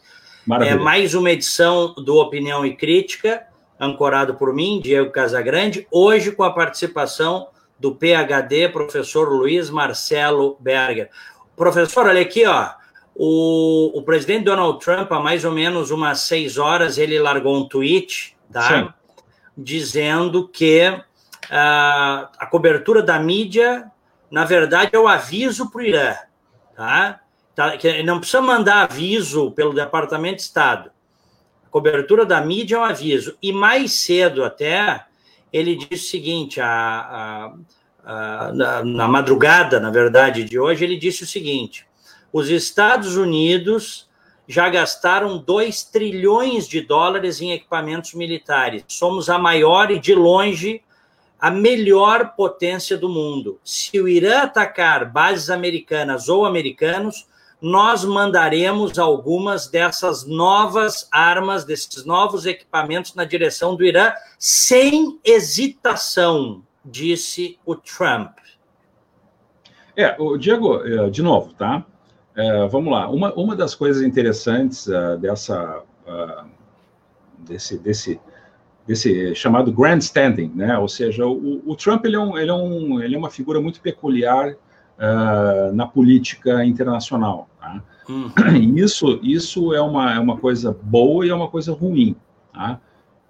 Maravilha. É mais uma edição do Opinião e Crítica ancorado por mim, Diego Casagrande, hoje com a participação do PhD, professor Luiz Marcelo Berger. Professor, olha aqui, ó. O, o presidente Donald Trump, há mais ou menos umas seis horas, ele largou um tweet, tá? Sim. Dizendo que uh, a cobertura da mídia, na verdade, é o aviso para o Irã, tá? tá? Que não precisa mandar aviso pelo Departamento de Estado cobertura da mídia é um aviso. E mais cedo até, ele disse o seguinte, a, a, a, na, na madrugada, na verdade, de hoje, ele disse o seguinte: os Estados Unidos já gastaram 2 trilhões de dólares em equipamentos militares. Somos a maior e, de longe, a melhor potência do mundo. Se o Irã atacar bases americanas ou americanos, nós mandaremos algumas dessas novas armas, desses novos equipamentos na direção do Irã, sem hesitação, disse o Trump. É, o Diego, é, de novo, tá? É, vamos lá. Uma, uma das coisas interessantes uh, dessa, uh, desse, desse, desse chamado grandstanding, né? Ou seja, o, o Trump ele é, um, ele, é um, ele é uma figura muito peculiar uh, na política internacional. Tá? Uhum. (clears throat) Isso, isso é, uma, é uma coisa boa e é uma coisa ruim. Tá?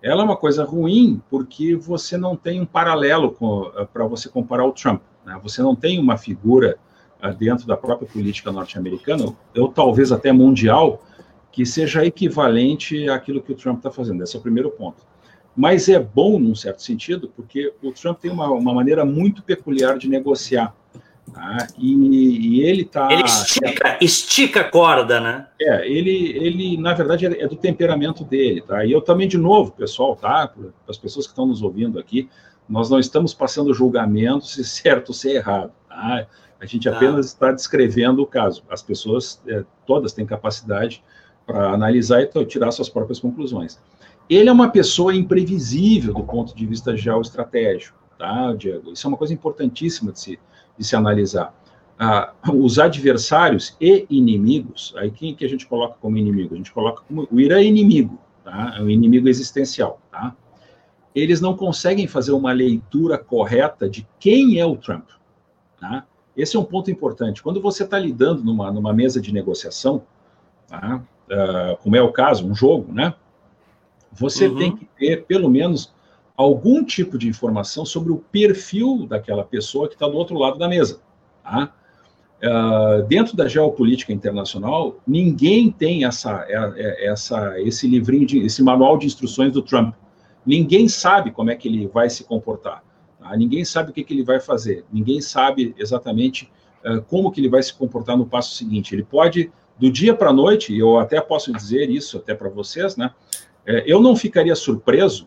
Ela é uma coisa ruim porque você não tem um paralelo ah, para você comparar o Trump. Né? Você não tem uma figura uh, dentro da própria política norte-americana, ou talvez até mundial, que seja equivalente àquilo que o Trump está fazendo. Esse é o primeiro ponto. Mas é bom, num certo sentido, porque o Trump tem uma, uma maneira muito peculiar de negociar Tá? E, e, ele tá. Ele estica, estica a corda, né? É, ele, ele, na verdade, é do temperamento dele, tá? E eu também, de novo, pessoal, tá? Para as pessoas que estão nos ouvindo aqui, nós não estamos passando julgamento se (laughs) certo ou se é errado, tá? A gente tá. apenas está descrevendo o caso. As pessoas, é, todas têm capacidade para analisar e tirar suas próprias conclusões. Ele é uma pessoa imprevisível do ponto de vista geoestratégico, tá, Diego? Isso é uma coisa importantíssima de se de se analisar. Ah, os adversários e inimigos, aí quem que a gente coloca como inimigo? A gente coloca como o Irã é inimigo, tá? É um inimigo existencial, tá? Eles não conseguem fazer uma leitura correta de quem é o Trump, tá? Esse é um ponto importante. Quando você está lidando numa, numa mesa de negociação, tá? Uh, como é o caso, um jogo, né? Você uhum. tem que ter, pelo menos, algum tipo de informação sobre o perfil daquela pessoa que está do outro lado da mesa. Tá? Uh, dentro da geopolítica internacional, ninguém tem essa, é, é, essa, esse livrinho, de, esse manual de instruções do Trump. Ninguém sabe como é que ele vai se comportar. Tá? Ninguém sabe o que, que, ele vai fazer. Ninguém sabe exatamente uh, como que ele vai se comportar no passo seguinte. Ele pode, do dia para a noite, e eu até posso dizer isso até para vocês, né? Uh, eu não ficaria surpreso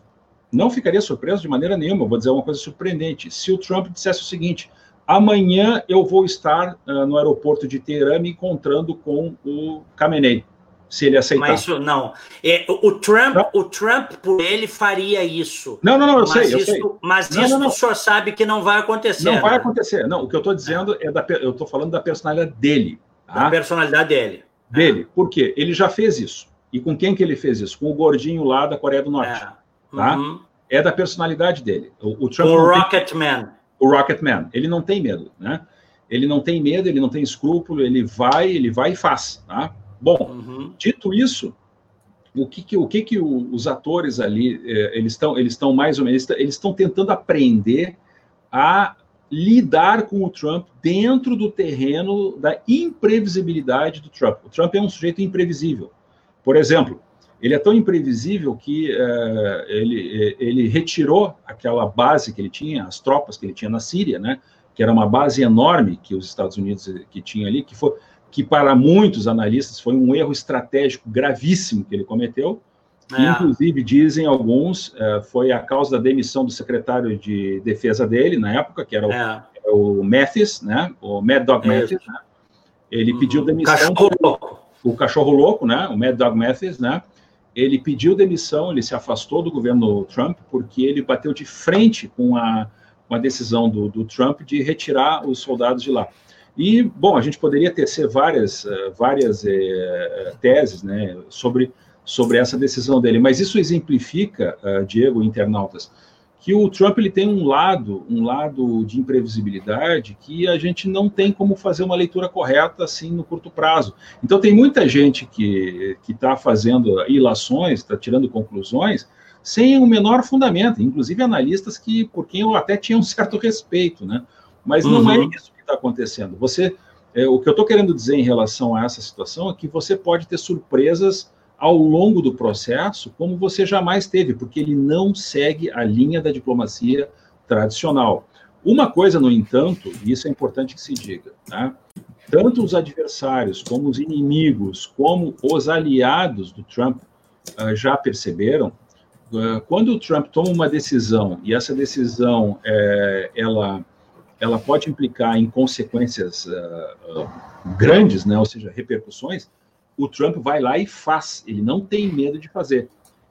não ficaria surpreso de maneira nenhuma, vou dizer uma coisa surpreendente. Se o Trump dissesse o seguinte: amanhã eu vou estar uh, no aeroporto de Teherã me encontrando com o Khamenei, se ele aceitar. Mas isso não. É, o Trump, não. o Trump por ele faria isso. Não, não, não, eu mas sei, isso, eu sei. Mas não, isso não, o senhor sabe que não vai acontecer. Não né? vai acontecer. Não, o que eu estou dizendo é da, eu estou falando da personalidade dele. Tá? Da personalidade dele. Dele. É. Por quê? Ele já fez isso. E com quem que ele fez isso? Com o gordinho lá da Coreia do Norte. É. Tá? Uhum é da personalidade dele. O, o Trump. O Rocketman. O Rocketman. Ele não tem medo, né? Ele não tem medo, ele não tem escrúpulo, ele vai, ele vai e faz, tá? Bom, uhum. dito isso, o que que, o que, que os atores ali, eh, eles estão eles estão mais ou menos, eles estão tentando aprender a lidar com o Trump dentro do terreno da imprevisibilidade do Trump. O Trump é um sujeito imprevisível. Por exemplo, ele é tão imprevisível que uh, ele, ele retirou aquela base que ele tinha, as tropas que ele tinha na Síria, né? Que era uma base enorme que os Estados Unidos eh, que tinha ali, que foi que para muitos analistas foi um erro estratégico gravíssimo que ele cometeu. É. Inclusive dizem alguns foi a causa da demissão do secretário de defesa dele na época, que era o, é. o Mathis, né? O Mad Dog é Mathis. Né? Ele uhum. pediu demissão. Cachorro louco. O cachorro louco, né? O Mad Dog Mathis, né? Ele pediu demissão, ele se afastou do governo Trump porque ele bateu de frente com a, com a decisão do, do Trump de retirar os soldados de lá. E, bom, a gente poderia tecer várias, eh, várias é, teses né, sobre, sobre essa decisão dele, mas isso exemplifica, Diego, internautas, que o Trump ele tem um lado, um lado de imprevisibilidade que a gente não tem como fazer uma leitura correta assim no curto prazo. Então tem muita gente que que está fazendo ilações, está tirando conclusões sem o menor fundamento, inclusive analistas que por quem eu até tinha um certo respeito, né? Mas uhum. não é uhum. isso que está acontecendo. Você, é, o que eu estou querendo dizer em relação a essa situação é que você pode ter surpresas ao longo do processo, como você jamais teve, porque ele não segue a linha da diplomacia tradicional. Uma coisa, no entanto, e isso é importante que se diga, né? tanto os adversários, como os inimigos, como os aliados do Trump uh, já perceberam, uh, quando o Trump toma uma decisão, e essa decisão é, ela, ela pode implicar em consequências uh, grandes, né? ou seja, repercussões, o Trump vai lá e faz, ele não tem medo de fazer.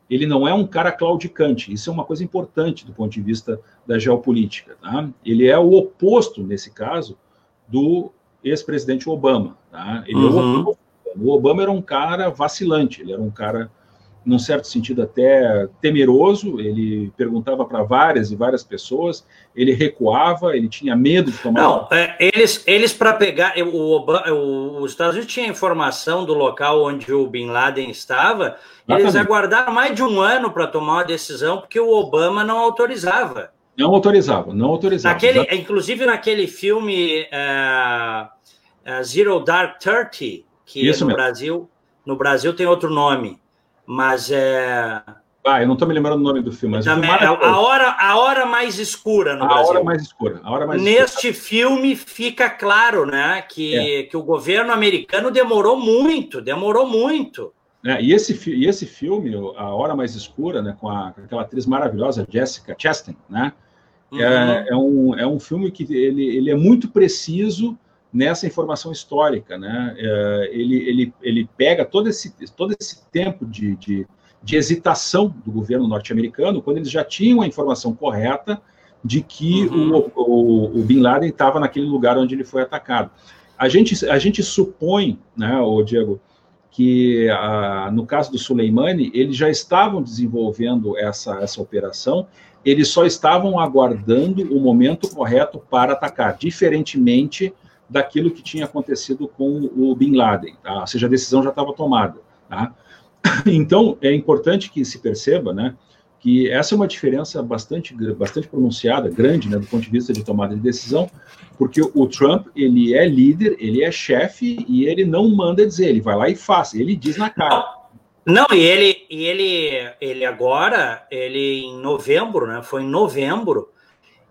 Ele não é um cara claudicante, isso é uma coisa importante do ponto de vista da geopolítica. Tá? Ele é o oposto, nesse caso, do ex-presidente Obama. Tá? Ele uhum. é o uhum. oposto. O Obama era um cara vacilante, ele era um cara num certo sentido até temeroso, ele perguntava para várias e várias pessoas, ele recuava, ele tinha medo de tomar. Não, é, eles, eles para pegar, o, o, os Estados Unidos tinha informação do local onde o Bin Laden estava, Exatamente. eles aguardaram mais de um ano para tomar uma decisão, porque o Obama não autorizava. Não autorizava, não autorizava. Naquele, inclusive naquele filme uh, uh, Zero Dark Thirty, que Isso no mesmo. Brasil, no Brasil tem outro nome mas é. Ah, eu não estou me lembrando o nome do filme, mas Também, é a, hora, a Hora Mais Escura no a Brasil. A Hora Mais Escura. A hora mais Neste escura. filme fica claro né, que, é. que o governo americano demorou muito, demorou muito. É, e, esse, e esse filme, A Hora Mais Escura, né, com, a, com aquela atriz maravilhosa, Jessica Chastain, né, é, uhum. é, é, um, é um filme que ele, ele é muito preciso nessa informação histórica. Né? É, ele, ele, ele pega todo esse, todo esse tempo de, de, de hesitação do governo norte-americano, quando eles já tinham a informação correta de que uhum. o, o, o Bin Laden estava naquele lugar onde ele foi atacado. A gente, a gente supõe, né, o Diego, que ah, no caso do Soleimani, eles já estavam desenvolvendo essa, essa operação, eles só estavam aguardando o momento correto para atacar, diferentemente daquilo que tinha acontecido com o Bin Laden, tá? ou seja, a decisão já estava tomada. Tá? (coughs) Então, é importante que se perceba né, que essa é uma diferença bastante, bastante pronunciada, grande, né, do ponto de vista de tomada de decisão, porque o Trump, ele é líder, ele é chefe, e ele não manda dizer, ele vai lá e faz, ele diz na cara. Não, e ele, ele, ele agora, ele em novembro, né, foi em novembro,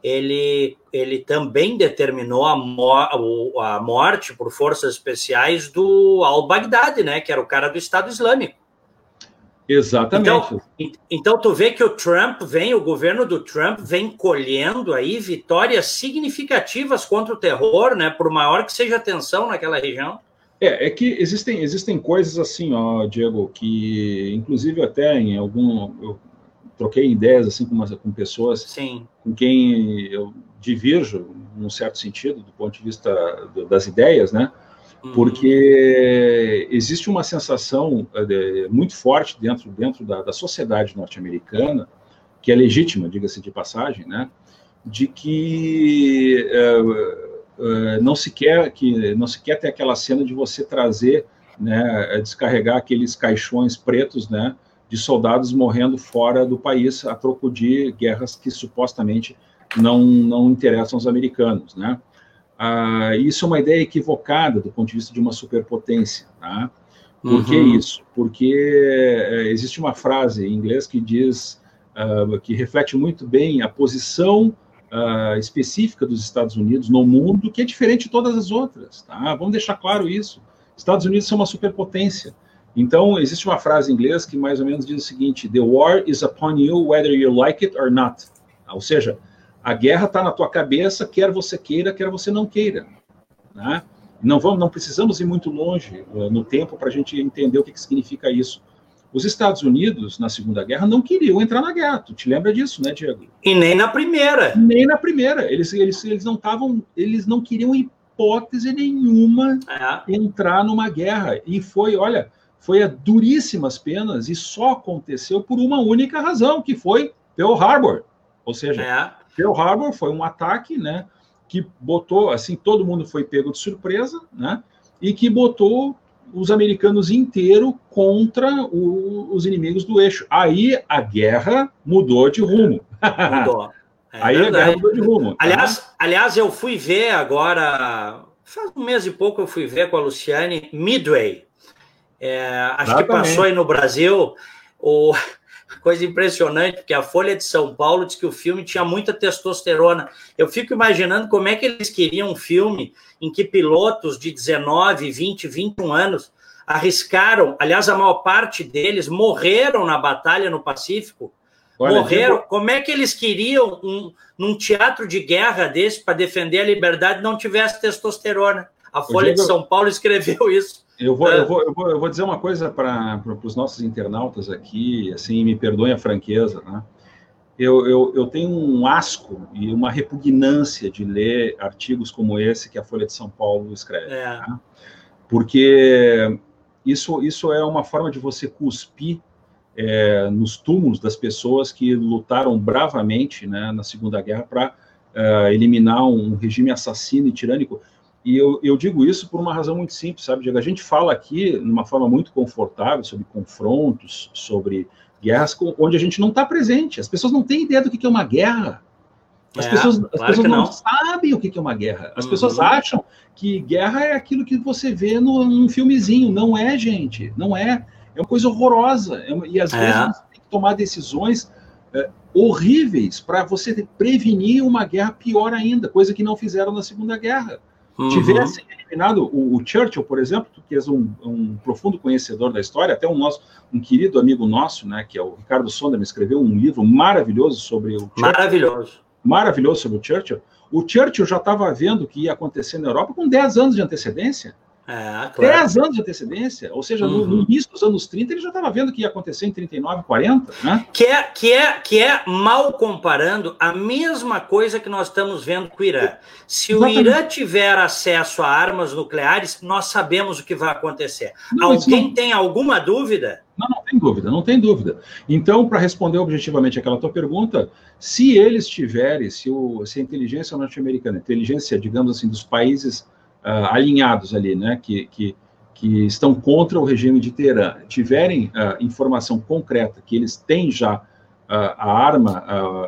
ele, ele também determinou a, mo a morte por forças especiais do al-Baghdadi, né, que era o cara do Estado Islâmico. Exatamente. Então, então, tu vê que o Trump vem, o governo do Trump vem colhendo aí vitórias significativas contra o terror, né? Por maior que seja a tensão naquela região. É, é que existem, existem coisas assim, ó, Diego, que inclusive até em algum. Eu troquei ideias assim com, umas, com pessoas Sim. com quem eu divirjo, num certo sentido, do ponto de vista das ideias, né? Uhum. porque existe uma sensação é, muito forte dentro, dentro da, da sociedade norte-americana, que é legítima, diga-se de passagem, né, de que é, é, não se quer que não se quer ter aquela cena de você trazer, né, descarregar aqueles caixões pretos, né, de soldados morrendo fora do país a troco de guerras que supostamente não não interessam aos americanos, né? Ah, isso é uma ideia equivocada do ponto de vista de uma superpotência. Tá? Por uhum. que isso? Porque é, existe uma frase em inglês que diz, uh, que reflete muito bem a posição uh, específica dos Estados Unidos no mundo, que é diferente de todas as outras. Tá? Vamos deixar claro isso. Estados Unidos são uma superpotência. Então, existe uma frase em inglês que mais ou menos diz o seguinte: The war is upon you whether you like it or not. Ou seja, a guerra está na tua cabeça, quer você queira, quer você não queira. Né? Não, vamos, não precisamos ir muito longe uh, no tempo para a gente entender o que, que significa isso. Os Estados Unidos, na Segunda Guerra, não queriam entrar na guerra. Tu te lembra disso, né, Diego? E nem na primeira. Nem na primeira. Eles, eles, eles não estavam, eles não queriam hipótese nenhuma é. entrar numa guerra. E foi, olha, foi a duríssimas penas e só aconteceu por uma única razão, que foi Pearl Harbor. Ou seja, é. Pearl Harbor foi um ataque, né, que botou, assim, todo mundo foi pego de surpresa, né, e que botou os americanos inteiro contra o, os inimigos do eixo. Aí a guerra mudou de rumo. (laughs) Mudou. É (laughs) Aí verdade. a guerra mudou de rumo. Tá? Aliás, aliás, eu fui ver agora, faz um mês e pouco eu fui ver com a Luciane Midway. É, acho Exatamente. que passou aí no Brasil. O, (laughs) coisa impressionante, porque a Folha de São Paulo diz que o filme tinha muita testosterona. Eu fico imaginando como é que eles queriam um filme em que pilotos de 19, 20, 21 anos arriscaram, aliás, a maior parte deles morreram na batalha no Pacífico. Olha, morreram. Digo... Como é que eles queriam um, num teatro de guerra desse para defender a liberdade não tivesse testosterona? A Folha Diego... de São Paulo escreveu (laughs) isso. Eu vou, eu, é. vou, eu, vou, eu vou dizer uma coisa para os nossos internautas aqui, assim, me perdoem a franqueza, né? Eu, eu, eu tenho um asco e uma repugnância de ler artigos como esse que a Folha de São Paulo escreve. É. Né? Porque isso, isso é uma forma de você cuspir é, nos túmulos das pessoas que lutaram bravamente né, na Segunda Guerra para é, eliminar um regime assassino e tirânico. E eu, eu, digo isso por uma razão muito simples, sabe, Diego? A gente fala aqui, de uma forma muito confortável, sobre confrontos, sobre guerras, onde a gente não está presente. As pessoas não têm ideia do que é uma guerra. As é, pessoas, as pessoas não. não. sabem o que é uma guerra. As uhum. pessoas acham que guerra é aquilo que você vê no, num filmezinho. Não é, gente. Não é. É uma coisa horrorosa. É uma, e às é. vezes tomar decisões é, horríveis para você prevenir uma guerra pior ainda, coisa que não fizeram na Segunda Guerra. Uhum. Tivessem eliminado o, o, Churchill, por exemplo, que é um, um, profundo conhecedor da história, até um nosso, um querido amigo nosso, né, que é o Ricardo Sonderman, escreveu um livro maravilhoso sobre o Churchill. Maravilhoso. Maravilhoso sobre o Churchill. O Churchill já estava vendo o que ia acontecer na Europa com 10 anos de antecedência. É, claro. 10 anos de antecedência, ou seja, uhum. no, no, início dos anos 30, ele já estava vendo que ia acontecer em 39, 40, né? Que é, que, é, que é, mal comparando, a mesma coisa que nós estamos vendo com o Irã. Se Exatamente. o Irã tiver acesso a armas nucleares, nós sabemos o que vai acontecer. Não, Alguém não... tem alguma dúvida? Não, não tem dúvida, não tem dúvida. Então, para responder objetivamente aquela tua pergunta, se eles tiverem, se, o, se a inteligência norte-americana, inteligência, digamos assim, dos países uh, alinhados ali, né, que, que, que, estão contra o regime de Teherã, tiverem uh, informação concreta que eles têm já uh, a arma,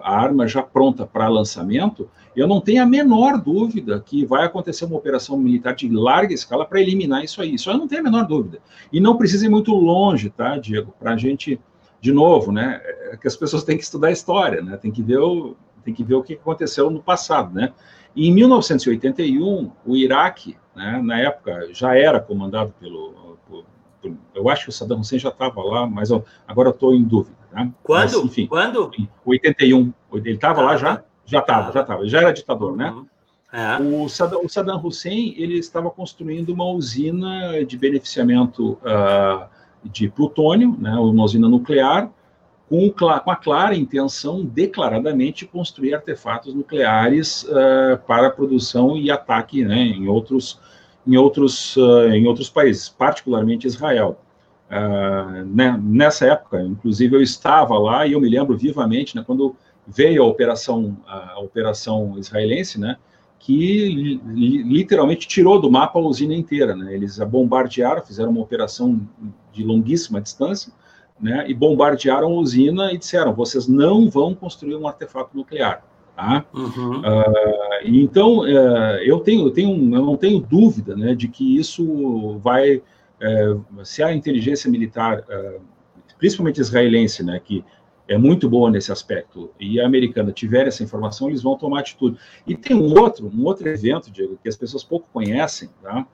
a arma já pronta para lançamento, eu não tenho a menor dúvida que vai acontecer uma operação militar de larga escala para eliminar isso aí. Isso eu não tenho a menor dúvida. E não precisa ir muito longe, tá, Diego, para a gente, de novo, né, é que as pessoas têm que estudar a história, né, tem que ver o, tem que ver o que aconteceu no passado, né. E em 1981, o Iraque, né, na época, já era comandado pelo. Por, por, eu acho que o Saddam Hussein já estava lá, mas eu, agora estou em dúvida. Né? Quando? Mas, enfim, Quando? 81. Ele estava ah, lá já? Já estava, já estava. Já era ditador, né? uhum. né? É. O, Saddam, o, Saddam, Hussein ele estava construindo uma usina de beneficiamento uh, de plutônio, né, uma usina nuclear, com, com a clara intenção, declaradamente, de construir artefatos nucleares uh, para produção e ataque né, em, outros, em, outros, uh, em outros países, particularmente Israel. Uh, né, nessa época, inclusive, eu estava lá e eu me lembro vivamente, né, quando veio a operação, a operação israelense, né, que literalmente tirou do mapa a usina inteira. Né? Eles a bombardearam, fizeram uma operação de longuíssima distância, né, e bombardearam a usina e disseram: vocês não vão construir um artefato nuclear. Tá? Uhum. Uh, então, uh, eu, tenho, eu, tenho, eu não tenho dúvida né, de que isso vai. Uh, se a inteligência militar, é, principalmente israelense, né, que é muito boa nesse aspecto, e a americana tiver essa informação, eles vão tomar atitude. E tem um outro, um outro evento, Diego, que as pessoas pouco conhecem, tá?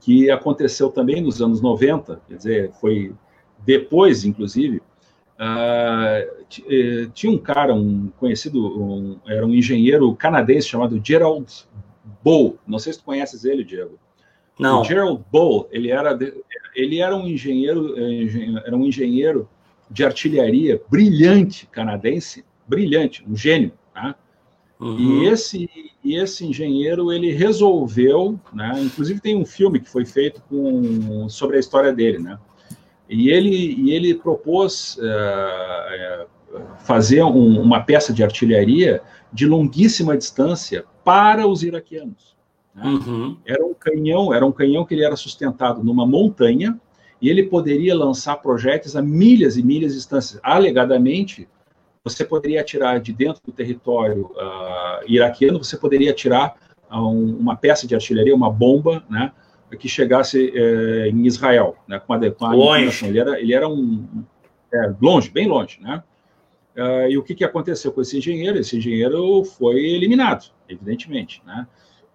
que aconteceu também nos anos 90, quer dizer, foi depois, inclusive, uh, tinha um cara, um conhecido, um, era um engenheiro canadense chamado Gerald Bow. Não sei se tu conheces ele, Diego. Não. O Gerald Bow, ele era, ele era um engenheiro, eh, era um engenheiro de artilharia brilhante canadense, brilhante, um gênio, tá? Uhum. E esse e esse engenheiro ele resolveu, né? Inclusive tem um filme que foi feito com sobre a história dele, né? E ele, e ele propôs uh, fazer um, uma peça de artilharia de longuíssima distância para os iraquianos. Né? Uhum. Era um canhão, era um canhão que ele era sustentado numa montanha e ele poderia lançar projéteis a milhas e milhas de distância. Alegadamente, você poderia atirar de dentro do território uh, iraquiano, você poderia atirar um, uma peça de artilharia, uma bomba, né? Que chegasse é, em Israel, né, com a, com a longe. Ele era, ele era um é, longe, bem longe, né? Uh, e o que, que aconteceu com esse engenheiro? Esse engenheiro foi eliminado, evidentemente, né?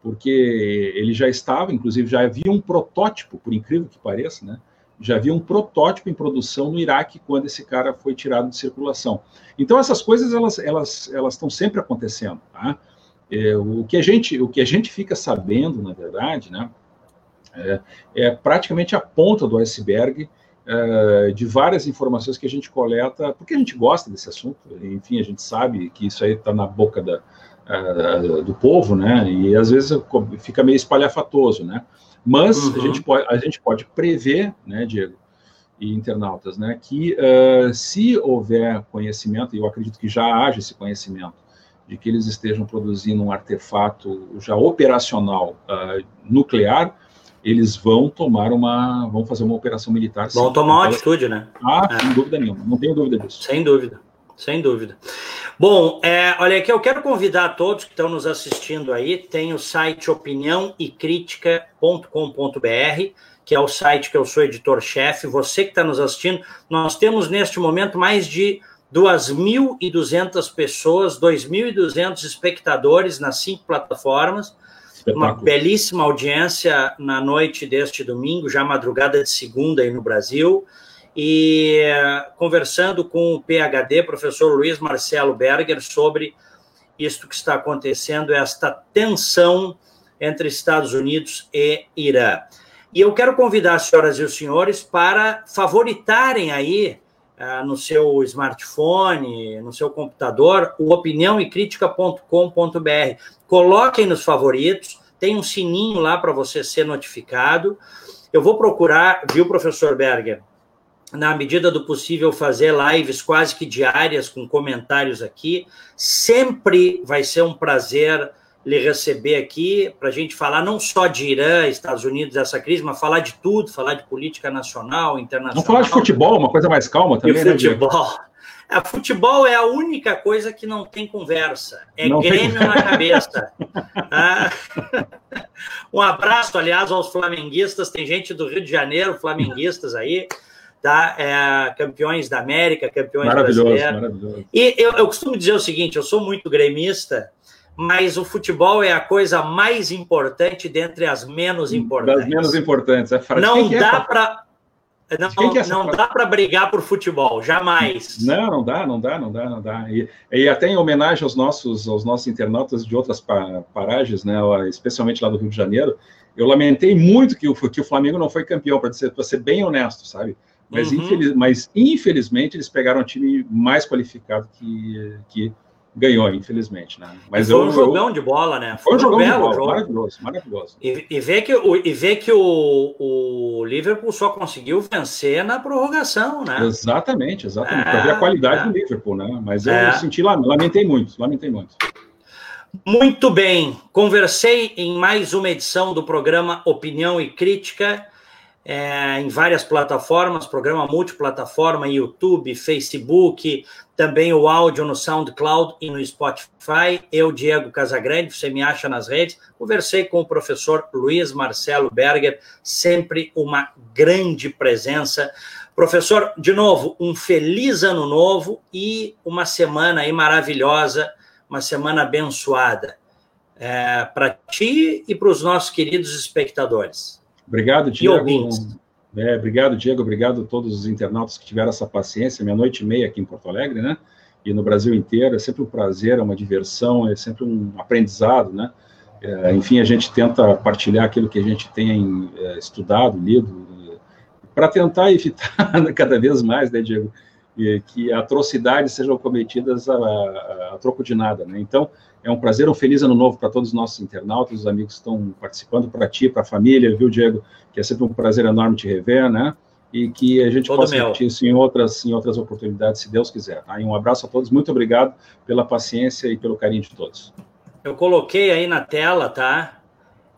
Porque ele já estava, inclusive, já havia um protótipo, por incrível que pareça, né? Já havia um protótipo em produção no Iraque quando esse cara foi tirado de circulação. Então essas coisas elas elas elas estão sempre acontecendo, tá? É, o que a gente o que a gente fica sabendo, na verdade, né? É, é praticamente a ponta do iceberg é, de várias informações que a gente coleta, porque a gente gosta desse assunto, enfim, a gente sabe que isso aí está na boca da, uh, do povo, né? E às vezes fica meio espalhafatoso, né? Mas uhum. a, gente pode, a gente pode prever, né, Diego e internautas, né, que uh, se houver conhecimento, e eu acredito que já haja esse conhecimento, de que eles estejam produzindo um artefato já operacional uh, nuclear, eles vão tomar uma, vão fazer uma operação militar. Vão sim. tomar uma atitude, né? Ah, é. sem dúvida nenhuma, não tenho dúvida disso. Sem dúvida, sem dúvida. Bom, é, olha aqui, eu quero convidar a todos que estão nos assistindo aí, tem o site opinião e crítica.com.br, que é o site que eu sou editor-chefe. Você que está nos assistindo, nós temos neste momento mais de 2.200 pessoas, 2.200 espectadores nas cinco plataformas. Uma belíssima audiência na noite deste domingo, já madrugada de segunda aí no Brasil. E conversando com o PhD, professor Luiz Marcelo Berger, sobre isto que está acontecendo, esta tensão entre Estados Unidos e Irã. E eu quero convidar as senhoras e os senhores para favoritarem aí no seu smartphone, no seu computador, o opiniãoecritica.com.br. Coloquem nos favoritos, tem um sininho lá para você ser notificado. Eu vou procurar, viu, professor Berger? na medida do possível, fazer lives quase que diárias com comentários aqui. Sempre vai ser um prazer lhe receber aqui para a gente falar não só de Irã, Estados Unidos, essa crise, mas falar de tudo, falar de política nacional, internacional. Vamos falar de futebol, uma coisa mais calma também, e né, futebol. É, futebol é a única coisa que não tem conversa. É não Grêmio tem... na cabeça. (laughs) ah, um abraço, aliás, aos flamenguistas. Tem gente do Rio de Janeiro, flamenguistas aí tá? É, campeões da América, campeões maravilhoso, brasileiros. Maravilhoso. E eu, eu costumo dizer o seguinte: eu sou muito gremista, mas o futebol é a coisa mais importante dentre as menos importantes. Das menos importantes, é frase. Não é dá para não, é não dá para brigar por futebol, jamais. Não, não dá, não dá, não dá, não dá. E, e até em homenagem aos nossos, aos nossos internautas de outras paragens, né, especialmente lá do Rio de Janeiro, eu lamentei muito que o, que o Flamengo não foi campeão, para ser, ser bem honesto, sabe? Mas, uhum. infeliz, mas, infelizmente, eles pegaram um time mais qualificado que, que ganhou, infelizmente, né? Mas foi eu, um jogão eu... de bola, né? Foi, foi um jogão de bola, jogo. maravilhoso, maravilhoso. E, e vê que, o, e vê que o, o Liverpool só conseguiu vencer na prorrogação, né? Exatamente, exatamente. É, para ver a qualidade é. do Liverpool, né? Mas eu é. senti lá, lamentei muito, lamentei muito. Muito bem, conversei em mais uma edição do programa Opinião e Crítica é, em várias plataformas, programa multiplataforma, YouTube, Facebook, também o áudio no SoundCloud e no Spotify. Eu, Diego Casagrande, você me acha nas redes. Conversei com o professor Luiz Marcelo Berger, sempre uma grande presença. Professor, de novo, um feliz ano novo e uma semana aí maravilhosa, uma semana abençoada é, para ti e para os nossos queridos espectadores. Obrigado, Diego. É, obrigado, Diego. Obrigado a todos os internautas que tiveram essa paciência. Meia noite e meia aqui em Porto Alegre, né? E no Brasil inteiro. É sempre um prazer, é uma diversão, é sempre um aprendizado, né? É, enfim, a gente tenta partilhar aquilo que a gente tem é, estudado, lido, para tentar evitar (laughs) cada vez mais, né, Diego, que atrocidades sejam cometidas a, a, a troco de nada, né? Então, é um prazer, um feliz ano novo para todos os nossos internautas, os amigos que estão participando, para ti, para a família, viu, Diego? Que é sempre um prazer enorme te rever, né? E que a gente Todo possa repetir isso em outras, em outras oportunidades, se Deus quiser. Tá? E um abraço a todos, muito obrigado pela paciência e pelo carinho de todos. Eu coloquei aí na tela, tá?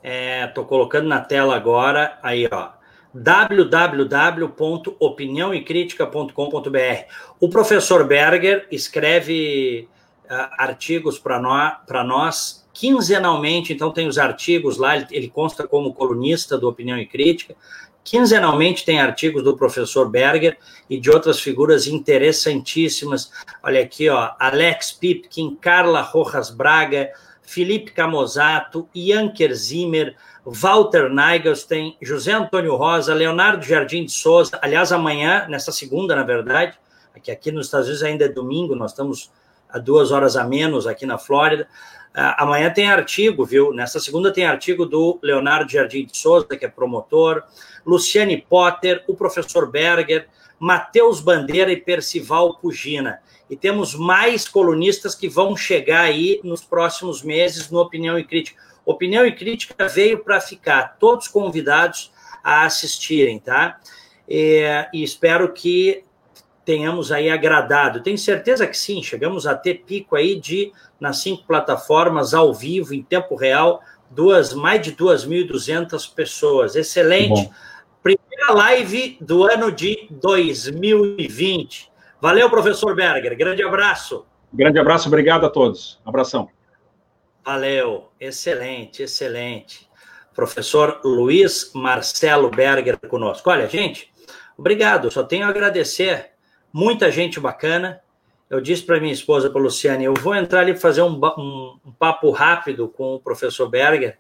Estou é, colocando na tela agora, aí, ó www.opiniãoecritica.com.br. O professor Berger escreve uh, artigos para nós, nós quinzenalmente, então tem os artigos lá, ele, ele consta como colunista do Opinião e Crítica. Quinzenalmente tem artigos do professor Berger e de outras figuras interessantíssimas. Olha aqui, ó, Alex Pipkin, Carla Rojas Braga, Felipe Camozato, Ian Zimmer, Walter Neigelstein, José Antônio Rosa, Leonardo Jardim de Souza. Aliás, amanhã, nessa segunda, na verdade, aqui, aqui nos Estados Unidos ainda é domingo, nós estamos a duas horas a menos aqui na Flórida. Uh, amanhã tem artigo, viu? Nessa segunda tem artigo do Leonardo Jardim de Souza, que é promotor, Luciane Potter, o professor Berger, Matheus Bandeira e Percival Pugina. E temos mais colunistas que vão chegar aí nos próximos meses no Opinião e Crítica. Opinião e Crítica veio para ficar, todos convidados a assistirem, tá? E, e espero que tenhamos aí agradado. Tenho certeza que sim, chegamos a ter pico aí de, nas cinco plataformas, ao vivo, em tempo real, duas, mais de 2.200 pessoas. Excelente. Primeira live do ano de 2020. Valeu, professor Berger. Grande abraço. Grande abraço, obrigado a todos. Abração. Valeu, excelente, excelente. professor Luiz Marcelo Berger conosco. Olha, gente, obrigado, só tenho a agradecer. Muita gente bacana. Eu disse para minha esposa, para Luciane, eu vou entrar ali fazer um, um, um, papo rápido com o professor Berger.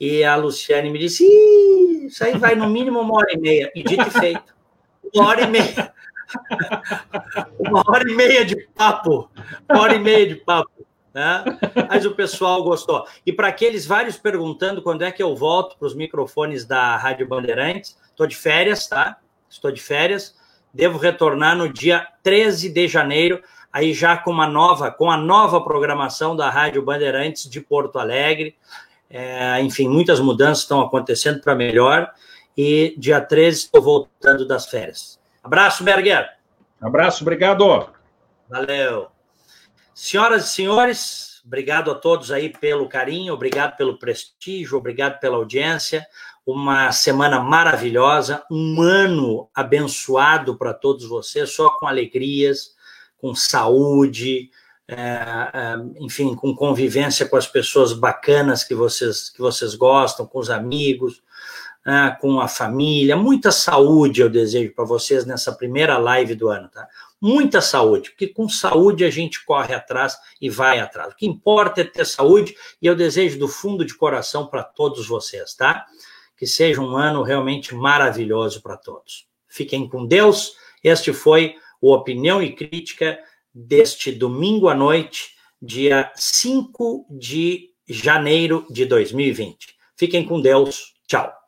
E a Luciane me disse: Isso aí vai no mínimo uma hora e meia. E dito e feito. Uma hora e meia. (laughs) uma hora e meia de papo. Uma hora e meia de papo. Né? Mas o pessoal gostou. E para aqueles vários perguntando quando é que eu volto para os microfones da Rádio Bandeirantes, estou de férias, tá? Estou de férias. Devo retornar no dia 13 de janeiro, aí já com uma nova, com a nova programação da Rádio Bandeirantes de Porto Alegre. É, enfim, muitas mudanças estão acontecendo para melhor. E dia 13 estou voltando das férias. Abraço, Berger. Abraço, obrigado. Valeu. Senhoras e senhores, obrigado a todos aí pelo carinho, obrigado pelo prestígio, obrigado pela audiência. Uma semana maravilhosa, um ano abençoado para todos vocês, só com alegrias, com saúde, é, é, enfim, com convivência com as pessoas bacanas que vocês, que vocês gostam, com os amigos, é, com a família. Muita saúde eu desejo para vocês nessa primeira live do ano, tá? Muita saúde, porque com saúde a gente corre atrás e vai atrás. O que importa é ter saúde e eu desejo do fundo de coração para todos vocês, tá? Que seja um ano realmente maravilhoso para todos. Fiquem com Deus. Este foi o Opinião e Crítica deste domingo à noite, dia 5 de janeiro de 2020. Fiquem com Deus. Tchau.